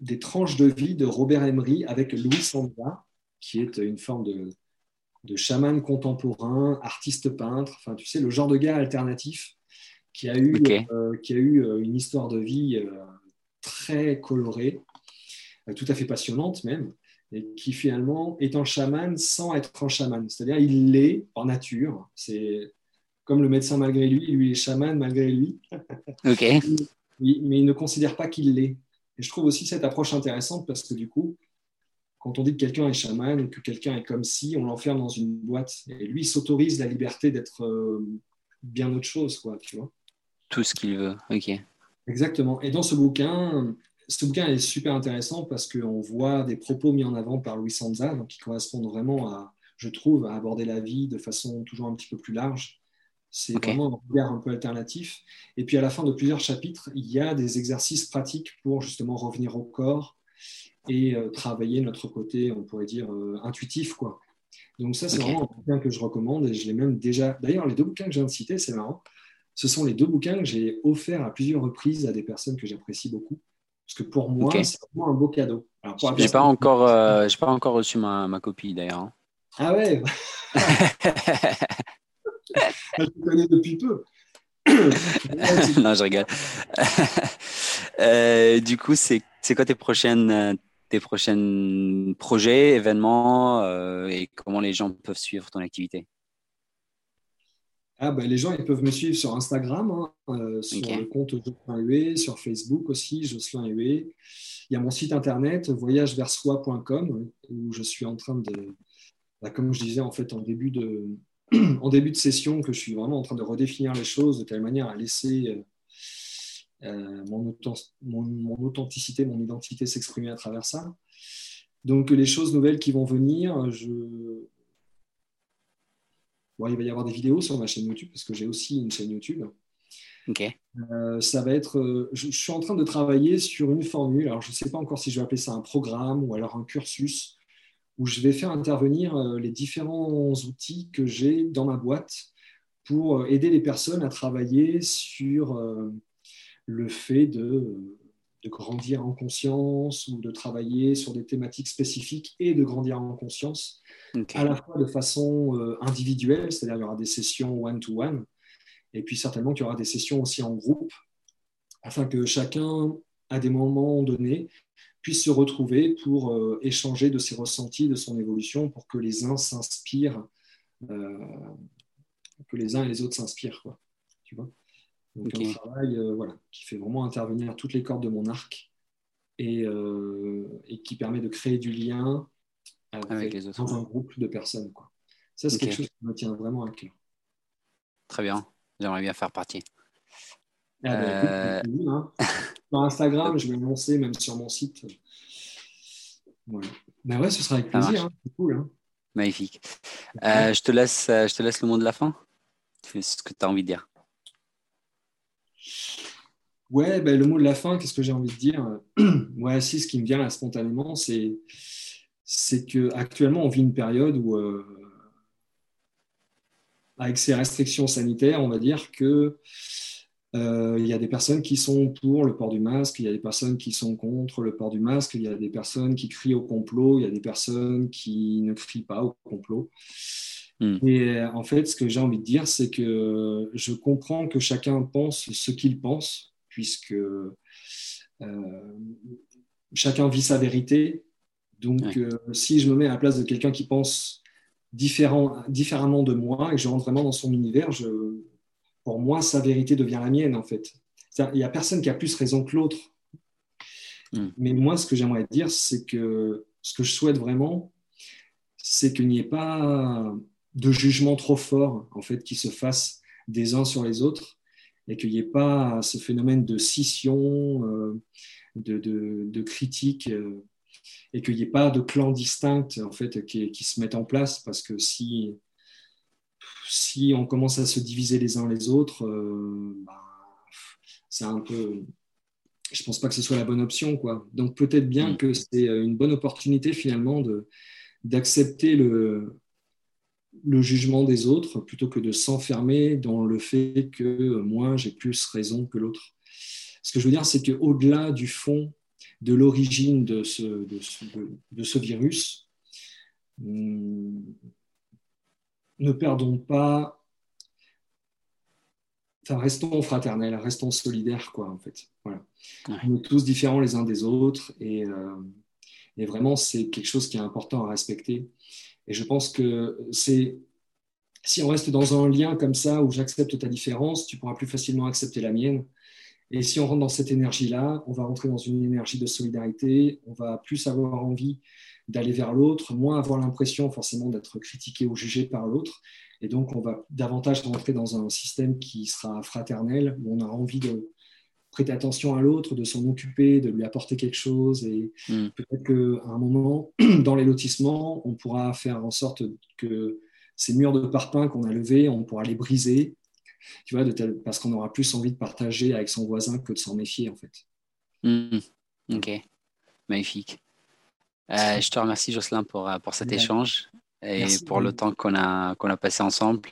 des tranches de vie de Robert Emery avec Louis Sandra, qui est une forme de, de chaman contemporain, artiste peintre, enfin tu sais, le genre de gars alternatif qui a eu, euh, qui a eu euh, une histoire de vie euh, très colorée, tout à fait passionnante même. et qui finalement est un chaman sans être un chaman. C'est-à-dire il l'est en nature. C'est comme le médecin malgré lui, lui est chaman malgré lui. (laughs) Ok. mais il ne considère pas qu'il l'est. Et je trouve aussi cette approche intéressante parce que du coup, quand on dit que quelqu'un est chaman ou que quelqu'un est comme si, on l'enferme dans une boîte. Et lui, il s'autorise la liberté d'être euh, bien autre chose, quoi, tu vois. Tout ce qu'il veut, ok. Exactement. Et dans ce bouquin, ce bouquin est super intéressant parce qu'on voit des propos mis en avant par Louis Sanza, donc qui correspondent vraiment à, je trouve, à aborder la vie de façon toujours un petit peu plus large. C'est vraiment un regard un peu alternatif. Et puis à la fin de plusieurs chapitres, il y a des exercices pratiques pour justement revenir au corps et euh, travailler notre côté, on pourrait dire, euh, intuitif. Quoi. Donc ça, c'est vraiment un bouquin que je recommande et je l'ai même déjà... D'ailleurs, les deux bouquins que je viens de citer, c'est marrant. Ce sont les deux bouquins que j'ai offerts à plusieurs reprises à des personnes que j'apprécie beaucoup. Parce que pour moi, c'est vraiment un beau cadeau. Je n'ai pas, encore, euh, pas encore reçu ma, ma copie d'ailleurs. Hein. Ah ouais (laughs) je te connais depuis peu. (laughs) non, je rigole. (laughs) euh, du coup, c'est quoi tes prochaines tes prochains projets, événements euh, et comment les gens peuvent suivre ton activité? Ah ben, les gens ils peuvent me suivre sur Instagram, hein, euh, sur le compte Jocelyn sur Facebook aussi, Jocelyn Hué. Il y a mon site internet voyageversoi.com où je suis en train de, bah, comme je disais en fait en début de, (clears throat) en début de session que je suis vraiment en train de redéfinir les choses de telle manière à laisser euh, euh, mon, authenticité, mon identité s'exprimer à travers ça. Donc les choses nouvelles qui vont venir, je... il va y avoir des vidéos sur ma chaîne YouTube parce que j'ai aussi une chaîne YouTube. Ok. Euh, ça va être. Je, je, suis en train de travailler sur une formule. Alors, je ne sais pas encore si je vais appeler ça un programme ou alors un cursus où je vais faire intervenir euh, les différents outils que j'ai dans ma boîte pour euh, aider les personnes à travailler sur euh, le fait de, grandir en conscience ou de travailler sur des thématiques spécifiques et de grandir en conscience, à la fois de façon individuelle, c'est-à-dire il y aura des sessions one-to-one, et puis certainement qu'il y aura des sessions aussi en groupe, afin que chacun, à des moments donnés, puissent se retrouver pour euh, échanger de ses ressentis, de son évolution, pour que les uns s'inspirent, euh, que les uns et les autres s'inspirent. Tu vois? Donc un travail euh, voilà, qui fait vraiment intervenir toutes les cordes de mon arc et, et qui permet de créer du lien avec, les autres. dans un groupe de personnes. Quoi. Ça, c'est quelque chose qui me tient vraiment à cœur. Très bien, j'aimerais bien faire partie. Ah, bah, hein. (laughs) Sur Instagram, je vais lancer même sur mon site. Voilà. Mais ouais, ce sera avec plaisir. Hein. C'est cool. Hein. Magnifique. Euh, je, te laisse, euh, je te laisse le mot de la fin. C'est ce que tu as envie de dire. Ouais, ben, le mot de la fin, qu'est-ce que j'ai envie de dire? (clears throat) Ouais, si, ce qui me vient spontanément, c'est, c'est qu'actuellement, on vit une période où, euh, avec ces restrictions sanitaires, on va dire que euh, il y a des personnes qui sont pour le port du masque, il y a des personnes qui sont contre le port du masque, il y a des personnes qui crient au complot, il y a des personnes qui ne crient pas au complot. Hmm. Et euh, en fait, ce que j'ai envie de dire, c'est que je comprends que chacun pense ce qu'il pense, puisque euh, chacun vit sa vérité. Donc, si je me mets à la place de quelqu'un qui pense différent, différemment de moi et que je rentre vraiment dans son univers, je, pour moi, sa vérité devient la mienne, en fait. Il n'y a personne qui a plus raison que l'autre. Hmm. Mais moi, ce que j'aimerais dire, c'est que ce que je souhaite vraiment, c'est qu'il n'y ait pas de jugement trop fort, en fait, qui se fasse des uns sur les autres, et qu'il n'y ait pas ce phénomène de scission, euh, de, de, critique, euh, et qu'il n'y ait pas de clans distincts, en fait, qui, qui, se mettent en place, parce que si si on commence à se diviser les uns les autres, euh, bah, c'est un peu. Je pense pas que ce soit la bonne option, quoi. Donc peut-être bien mm. que c'est une bonne opportunité finalement de d'accepter le le jugement des autres plutôt que de s'enfermer dans le fait que moi j'ai plus raison que l'autre. Ce que je veux dire, c'est qu'au-delà du fond, de l'origine de ce, de, ce, de ce, virus, hmm, ne perdons pas, enfin, restons fraternels, restons solidaires, quoi, en fait. Voilà. On est tous différents les uns des autres et, euh, Et vraiment, c'est quelque chose qui est important à respecter. Et je pense que c'est si on reste dans un lien comme ça où j'accepte ta différence, tu pourras plus facilement accepter la mienne. Et si on rentre dans cette énergie-là, on va rentrer dans une énergie de solidarité, on va plus avoir envie d'aller vers l'autre, moins avoir l'impression forcément d'être critiqué ou jugé par l'autre. Et donc, on va davantage rentrer dans un système qui sera fraternel, où on a envie de prêter attention à l'autre, de s'en occuper, de lui apporter quelque chose. Et mm. peut-être qu'à un moment, (clears throat) dans les lotissements, on pourra faire en sorte que ces murs de parpaing qu'on a levés, on pourra les briser, tu vois, de parce qu'on aura plus envie de partager avec son voisin que de s'en méfier, en fait. Mm. Ok, magnifique. Euh, (laughs) je te remercie, Jocelyn, pour, euh, pour cet échange et pour le temps qu'on a, qu'on a passé ensemble.